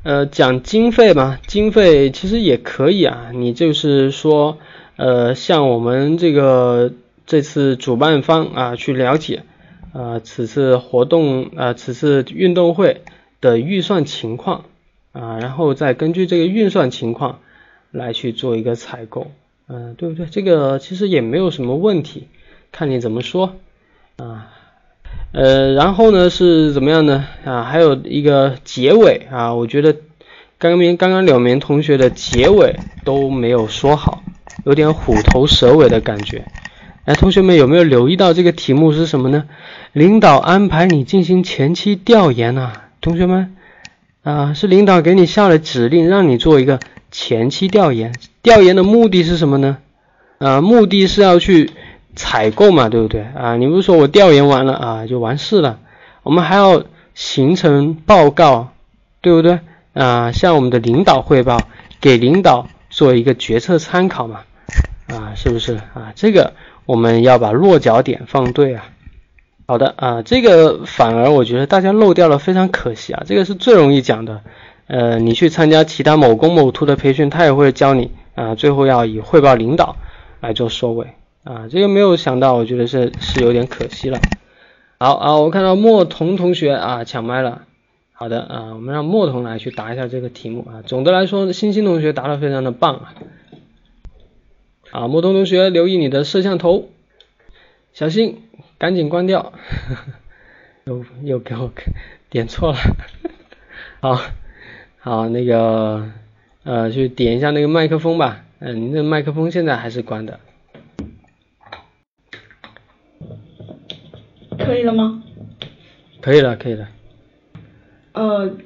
呃，讲经费嘛，经费其实也可以啊，你就是说。呃，向我们这个这次主办方啊去了解呃此次活动呃此次运动会的预算情况啊，然后再根据这个运算情况来去做一个采购，嗯，对不对？这个其实也没有什么问题，看你怎么说啊。呃，然后呢是怎么样呢？啊，还有一个结尾啊，我觉得刚刚刚刚两名同学的结尾都没有说好，有点虎头蛇尾的感觉。哎，同学们有没有留意到这个题目是什么呢？领导安排你进行前期调研呐，同学们啊，是领导给你下了指令，让你做一个前期调研。调研的目的是什么呢？啊，目的是要去。采购嘛，对不对啊？你不是说我调研完了啊就完事了？我们还要形成报告，对不对啊？向我们的领导汇报，给领导做一个决策参考嘛，啊，是不是啊？这个我们要把落脚点放对啊。好的啊，这个反而我觉得大家漏掉了，非常可惜啊。这个是最容易讲的，呃，你去参加其他某公某图的培训，他也会教你啊，最后要以汇报领导来做收尾。啊，这个没有想到，我觉得是是有点可惜了。好啊，我看到莫童同学啊抢麦了。好的啊，我们让莫童来去答一下这个题目啊。总的来说，欣欣同学答的非常的棒啊。啊，莫童同学留意你的摄像头，小心，赶紧关掉。又又给我 点错了。好，好，那个呃，去点一下那个麦克风吧。嗯，您的麦克风现在还是关的。可以了吗？可以了，可以了。呃，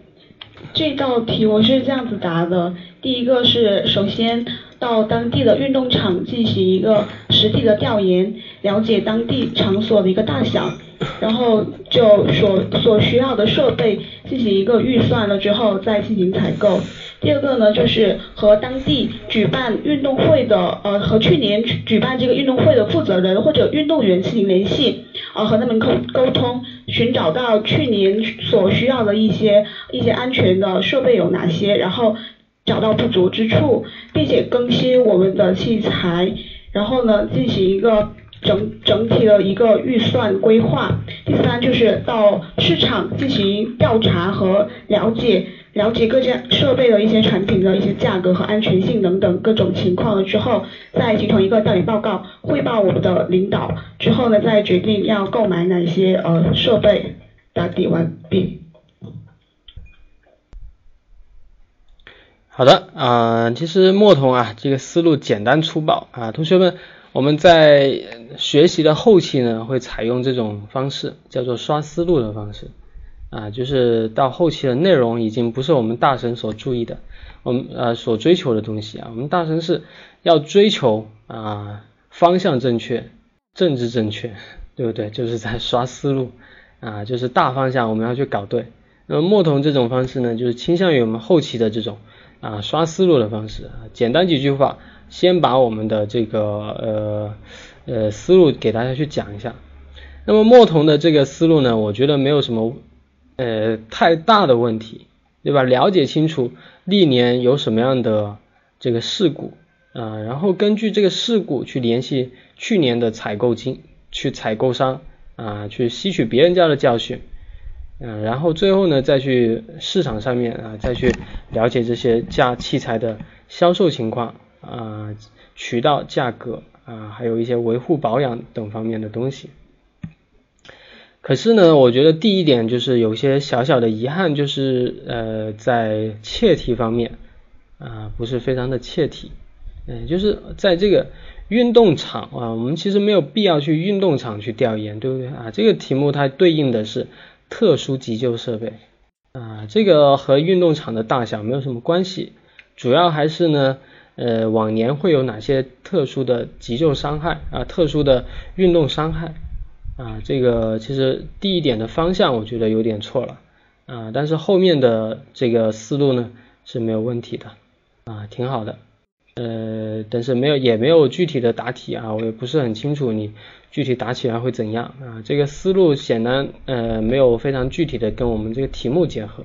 这道题我是这样子答的：第一个是首先到当地的运动场进行一个实地的调研，了解当地场所的一个大小，然后就所所需要的设备进行一个预算了之后再进行采购。第二个呢，就是和当地举办运动会的，呃，和去年举办这个运动会的负责人或者运动员进行联系，啊，和他们沟沟通，寻找到去年所需要的一些一些安全的设备有哪些，然后找到不足之处，并且更新我们的器材，然后呢，进行一个整整体的一个预算规划。第三就是到市场进行调查和了解。了解各家设备的一些产品的一些价格和安全性等等各种情况了之后，再形成一个调研报告，汇报我们的领导之后呢，再决定要购买哪些呃设备。答题完毕。好的啊，其实墨童啊，这个思路简单粗暴啊，同学们，我们在学习的后期呢，会采用这种方式，叫做刷思路的方式。啊，就是到后期的内容已经不是我们大神所注意的，我们呃所追求的东西啊，我们大神是要追求啊方向正确，政治正确，对不对？就是在刷思路啊，就是大方向我们要去搞对。那么墨童这种方式呢，就是倾向于我们后期的这种啊刷思路的方式，简单几句话，先把我们的这个呃呃思路给大家去讲一下。那么墨童的这个思路呢，我觉得没有什么。呃，太大的问题，对吧？了解清楚历年有什么样的这个事故啊，然后根据这个事故去联系去年的采购经，去采购商啊，去吸取别人家的教训，嗯，然后最后呢，再去市场上面啊，再去了解这些价器材的销售情况啊，渠道价格啊，还有一些维护保养等方面的东西。可是呢，我觉得第一点就是有些小小的遗憾，就是呃，在切题方面啊，不是非常的切题，嗯，就是在这个运动场啊，我们其实没有必要去运动场去调研，对不对啊？这个题目它对应的是特殊急救设备。啊，这个和运动场的大小没有什么关系，主要还是呢，呃，往年会有哪些特殊的急救伤害啊，特殊的运动伤害。啊，这个其实第一点的方向我觉得有点错了。啊，但是后面的这个思路呢是没有问题的。啊，挺好的，呃，但是没有也没有具体的答题啊，我也不是很清楚你具体答起来会怎样啊，这个思路显然呃没有非常具体的跟我们这个题目结合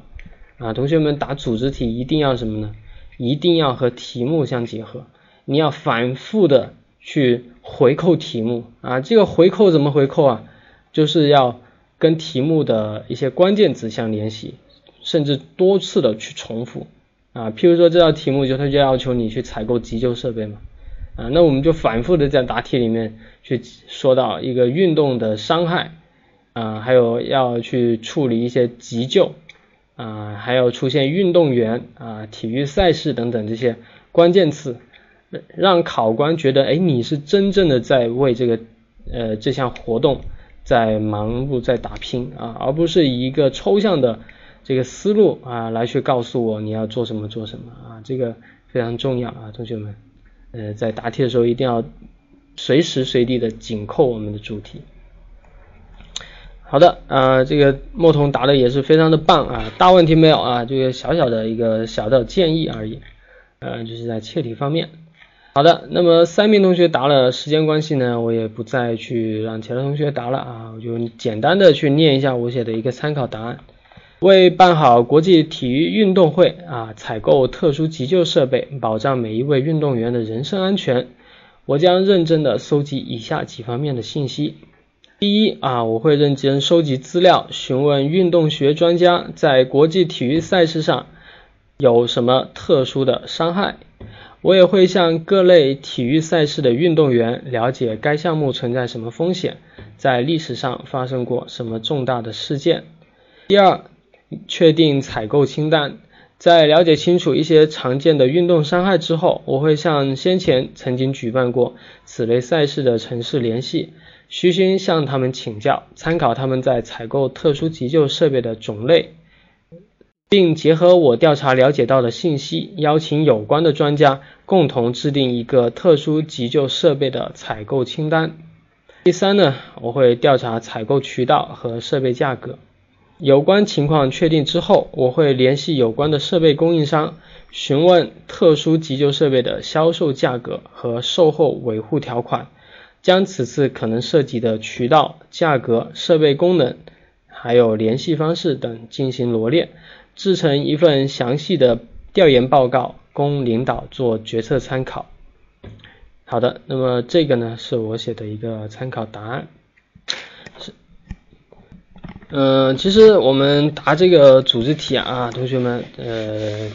啊，同学们答组织题一定要什么呢？一定要和题目相结合，你要反复的。去回扣题目啊，这个回扣怎么回扣啊？就是要跟题目的一些关键词相联系，甚至多次的去重复啊。譬如说这道题目就它就要求你去采购急救设备嘛啊，那我们就反复的在答题里面去说到一个运动的伤害啊，还有要去处理一些急救啊，还有出现运动员啊、体育赛事等等这些关键词，让考官觉得哎你是真正的在为这个呃这项活动。在忙碌在打拼啊，而不是以一个抽象的这个思路啊来去告诉我你要做什么做什么啊，这个非常重要啊，同学们，呃，在答题的时候一定要随时随地的紧扣我们的主题。好的啊，这个莫童答的也是非常的棒啊，大问题没有啊，这个小小的一个小的建议而已，呃，就是在切题方面。好的，那么三名同学答了，时间关系呢，我也不再去让其他同学答了啊，我就简单的去念一下我写的一个参考答案。为办好国际体育运动会啊，采购特殊急救设备，保障每一位运动员的人身安全，我将认真的搜集以下几方面的信息。第一啊，我会认真收集资料，询问运动学专家在国际体育赛事上有什么特殊的伤害。我也会向各类体育赛事的运动员了解该项目存在什么风险，在历史上发生过什么重大的事件。第二，确定采购清单。在了解清楚一些常见的运动伤害之后，我会向先前曾经举办过此类赛事的城市联系，虚心向他们请教，参考他们在采购特殊急救设备的种类。并结合我调查了解到的信息，邀请有关的专家共同制定一个特殊急救设备的采购清单。第三呢，我会调查采购渠道和设备价格。有关情况确定之后，我会联系有关的设备供应商，询问特殊急救设备的销售价格和售后维护条款，将此次可能涉及的渠道、价格、设备功能，还有联系方式等进行罗列。制成一份详细的调研报告，供领导做决策参考。好的，那么这个呢是我写的一个参考答案。嗯，其实我们答这个组织题啊，同学们，呃，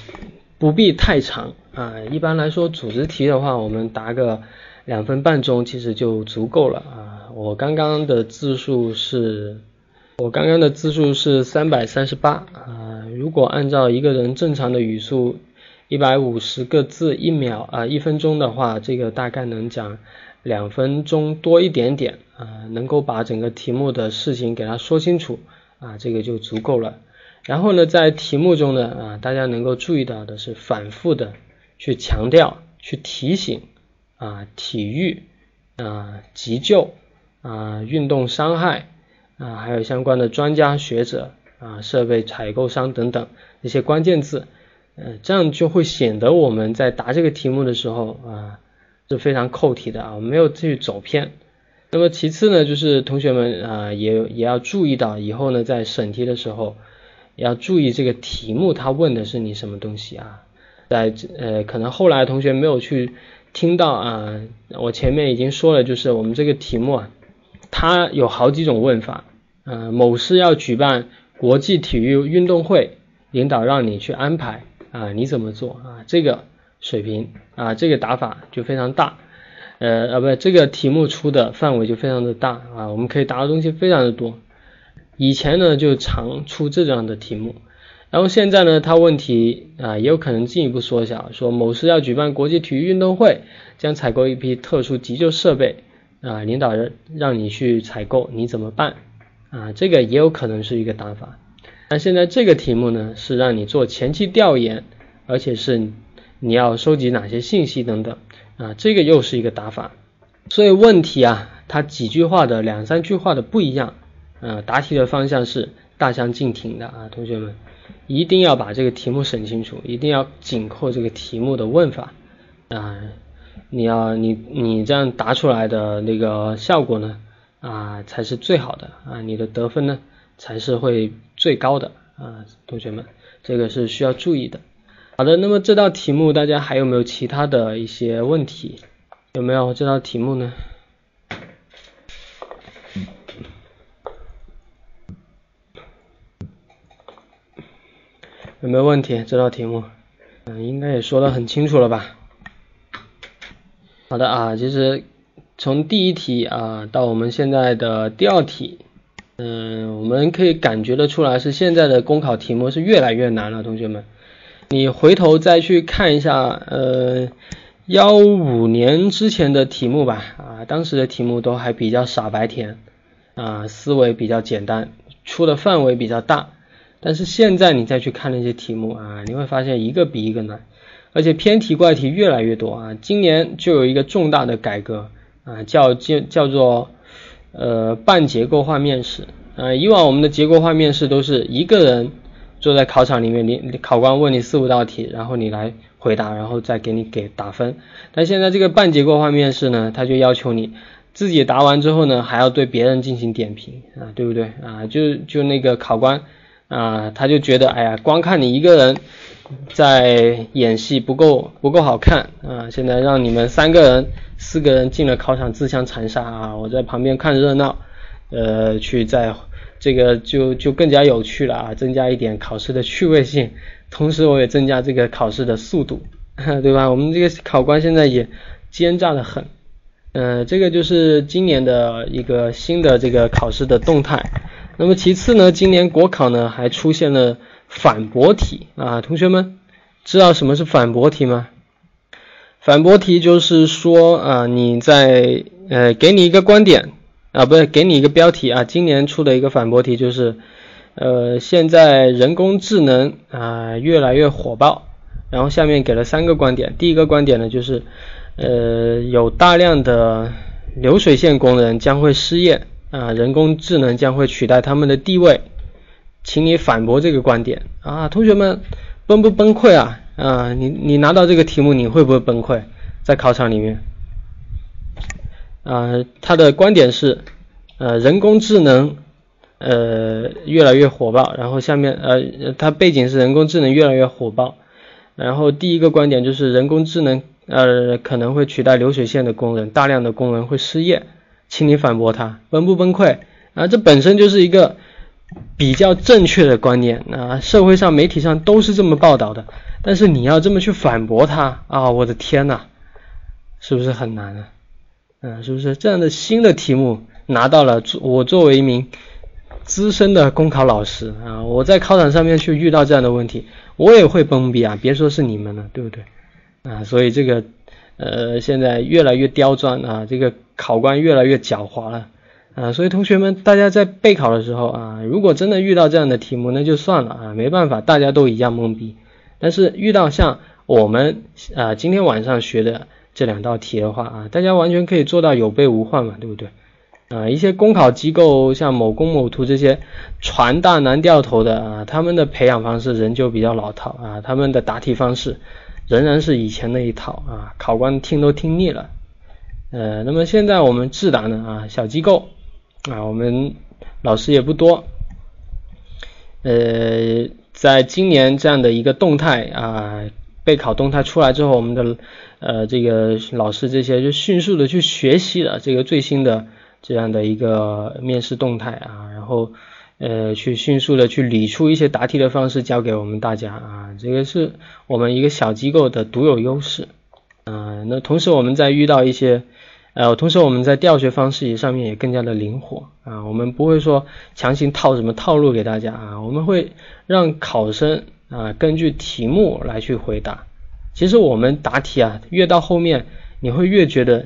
不必太长啊。一般来说，组织题的话，我们答个两分半钟其实就足够了啊。我刚刚的字数是。我刚刚的字数是三百三十八啊，如果按照一个人正常的语速一百五十个字一秒啊一分钟的话，这个大概能讲两分钟多一点点啊，能够把整个题目的事情给他说清楚啊，这个就足够了。然后呢，在题目中呢啊，大家能够注意到的是反复的去强调、去提醒啊，体育啊，急救啊，运动伤害。啊，还有相关的专家学者啊，设备采购商等等一些关键字，呃，这样就会显得我们在答这个题目的时候啊是非常扣题的啊，没有去走偏。那么其次呢，就是同学们啊也也要注意到以后呢在审题的时候要注意这个题目它问的是你什么东西啊，在呃可能后来同学没有去听到啊，我前面已经说了，就是我们这个题目啊。它有好几种问法，呃，某市要举办国际体育运动会，领导让你去安排啊，你怎么做啊？这个水平啊，这个打法就非常大，呃，啊不，这个题目出的范围就非常的大啊，我们可以答的东西非常的多。以前呢就常出这样的题目，然后现在呢，它问题啊也有可能进一步缩小，说某市要举办国际体育运动会，将采购一批特殊急救设备。啊，领导人让你去采购，你怎么办？啊，这个也有可能是一个答法。那现在这个题目呢，是让你做前期调研，而且是你要收集哪些信息等等。啊，这个又是一个答法。所以问题啊，它几句话的、两三句话的不一样。啊，答题的方向是大相径庭的啊，同学们一定要把这个题目审清楚，一定要紧扣这个题目的问法啊。你要你你这样答出来的那个效果呢啊才是最好的啊你的得分呢才是会最高的啊同学们这个是需要注意的。好的那么这道题目大家还有没有其他的一些问题？有没有这道题目呢？有没有问题？这道题目？嗯应该也说的很清楚了吧？好的啊其实从第一题啊到我们现在的第二题嗯我们可以感觉得出来是现在的公考题目是越来越难了同学们。你回头再去看一下，呃，幺五年之前的题目吧，啊，当时的题目都还比较傻白甜，啊，思维比较简单，出的范围比较大。但是现在你再去看那些题目啊，你会发现一个比一个难，而且偏题怪题越来越多啊。今年就有一个重大的改革啊，叫叫叫做呃半结构化面试啊。以往我们的结构化面试都是一个人。坐在考场里面，你考官问你四五道题，然后你来回答，然后再给你给打分。但现在这个半结构化面试呢，他就要求你自己答完之后呢，还要对别人进行点评啊，对不对啊？就就那个考官啊，他就觉得，哎呀，光看你一个人在演戏不够不够好看啊，现在让你们三个人、四个人进了考场自相残杀啊，我在旁边看热闹，呃，去在。这个就就更加有趣了啊，增加一点考试的趣味性，同时我也增加这个考试的速度，对吧？我们这个考官现在也奸诈的很，嗯，这个就是今年的一个新的这个考试的动态。那么其次呢，今年国考呢还出现了反驳题啊，同学们知道什么是反驳题吗？反驳题就是说啊，你在呃给你一个观点。啊，不是给你一个标题啊，今年出的一个反驳题就是，呃，现在人工智能啊越来越火爆，然后下面给了三个观点，第一个观点呢就是，呃，有大量的流水线工人将会失业啊，人工智能将会取代他们的地位，请你反驳这个观点啊，同学们崩不崩溃啊？啊，你你拿到这个题目你会不会崩溃？在考场里面？啊，他的观点是，呃，人工智能，呃，越来越火爆。然后下面，呃，他背景是人工智能越来越火爆。然后第一个观点就是人工智能，呃，可能会取代流水线的工人，大量的工人会失业。请你反驳他，崩不崩溃？啊，这本身就是一个比较正确的观念啊，社会上媒体上都是这么报道的。但是你要这么去反驳他啊，我的天呐，是不是很难啊？嗯，是不是这样的新的题目拿到了？我作为一名资深的公考老师啊，我在考场上面去遇到这样的问题，我也会懵逼啊！别说是你们了，对不对？啊，所以这个呃，现在越来越刁钻啊，这个考官越来越狡猾了啊！所以同学们，大家在备考的时候啊，如果真的遇到这样的题目，那就算了啊，没办法，大家都一样懵逼。但是遇到像我们啊今天晚上学的。这两道题的话啊，大家完全可以做到有备无患嘛，对不对？啊，一些公考机构像某公某图这些传大难掉头的啊，他们的培养方式仍旧比较老套啊，他们的答题方式仍然是以前那一套啊，考官听都听腻了。呃，那么现在我们智达呢啊，小机构啊，我们老师也不多，呃，在今年这样的一个动态啊。备考动态出来之后，我们的呃这个老师这些就迅速的去学习了这个最新的这样的一个面试动态啊，然后呃去迅速的去理出一些答题的方式教给我们大家啊，这个是我们一个小机构的独有优势啊。那同时我们在遇到一些呃，同时我们在教学方式上面也更加的灵活啊，我们不会说强行套什么套路给大家啊，我们会让考生。啊，根据题目来去回答。其实我们答题啊，越到后面你会越觉得，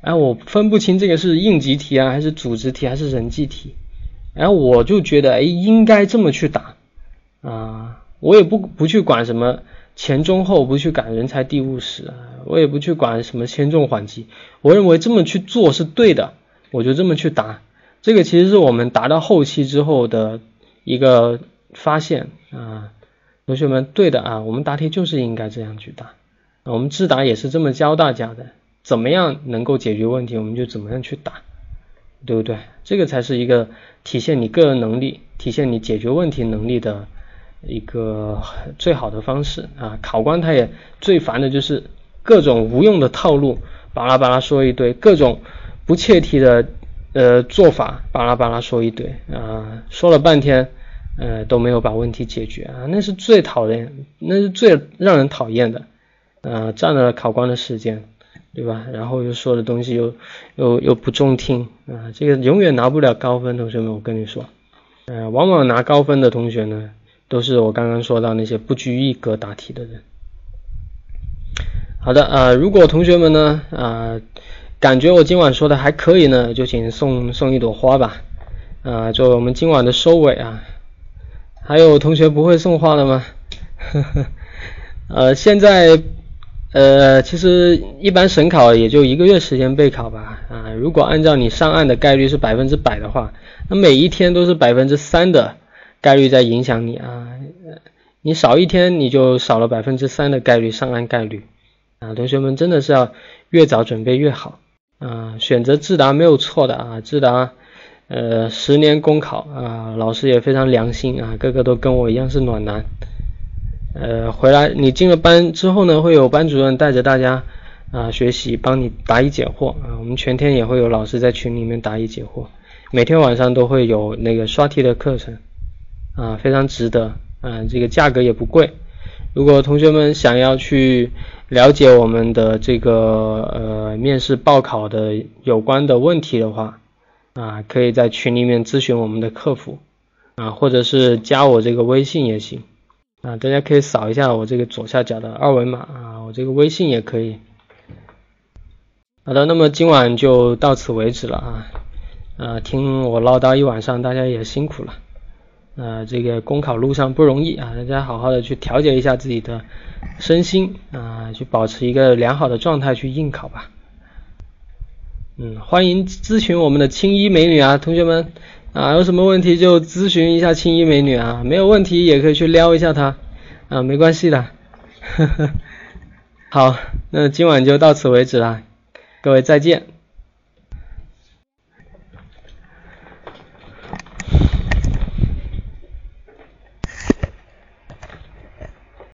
哎，我分不清这个是应急题啊，还是组织题，还是人际题。然后我就觉得，哎，应该这么去答啊。我也不不去管什么前中后，不去管人才地物史啊，我也不去管什么轻重缓急。我认为这么去做是对的，我就这么去答。这个其实是我们答到后期之后的一个发现啊。同学们，对的啊，我们答题就是应该这样去答，我们智答也是这么教大家的，怎么样能够解决问题，我们就怎么样去答，对不对？这个才是一个体现你个人能力、体现你解决问题能力的一个最好的方式啊。考官他也最烦的就是各种无用的套路，巴拉巴拉说一堆，各种不切题的呃做法，巴拉巴拉说一堆啊，说了半天。呃都没有把问题解决啊，那是最讨厌，那是最让人讨厌的，呃占了考官的时间，对吧？然后又说的东西又又又不中听啊，这个永远拿不了高分，同学们，我跟你说，呃，往往拿高分的同学呢，都是我刚刚说到那些不拘一格答题的人。好的啊，如果同学们呢啊感觉我今晚说的还可以呢，就请送送一朵花吧，啊，作为我们今晚的收尾啊。还有同学不会送花的吗？呵呵，呃，现在呃，其实一般省考也就一个月时间备考吧，啊，如果按照你上岸的概率是百分之百的话，那每一天都是百分之三的概率在影响你啊，你少一天你就少了百分之三的概率上岸概率。啊，同学们真的是要越早准备越好啊！选择智达没有错的啊，智达呃十年公考啊，老师也非常良心啊，个个都跟我一样是暖男。呃，回来你进了班之后呢，会有班主任带着大家啊学习，帮你答疑解惑啊。我们全天也会有老师在群里面答疑解惑，每天晚上都会有那个刷题的课程啊，非常值得啊，这个价格也不贵。如果同学们想要去了解我们的这个呃面试报考的有关的问题的话，啊，可以在群里面咨询我们的客服，啊，或者是加我这个微信也行，啊，大家可以扫一下我这个左下角的二维码啊，我这个微信也可以。好的，那么今晚就到此为止了啊，啊，听我唠叨一晚上，大家也辛苦了。呃，这个公考路上不容易啊，大家好好的去调节一下自己的身心啊，去保持一个良好的状态去应考吧。嗯，欢迎咨询我们的青衣美女啊，同学们啊，有什么问题就咨询一下青衣美女啊，没有问题也可以去撩一下她啊，没关系的。呵呵，好，那今晚就到此为止了，各位再见。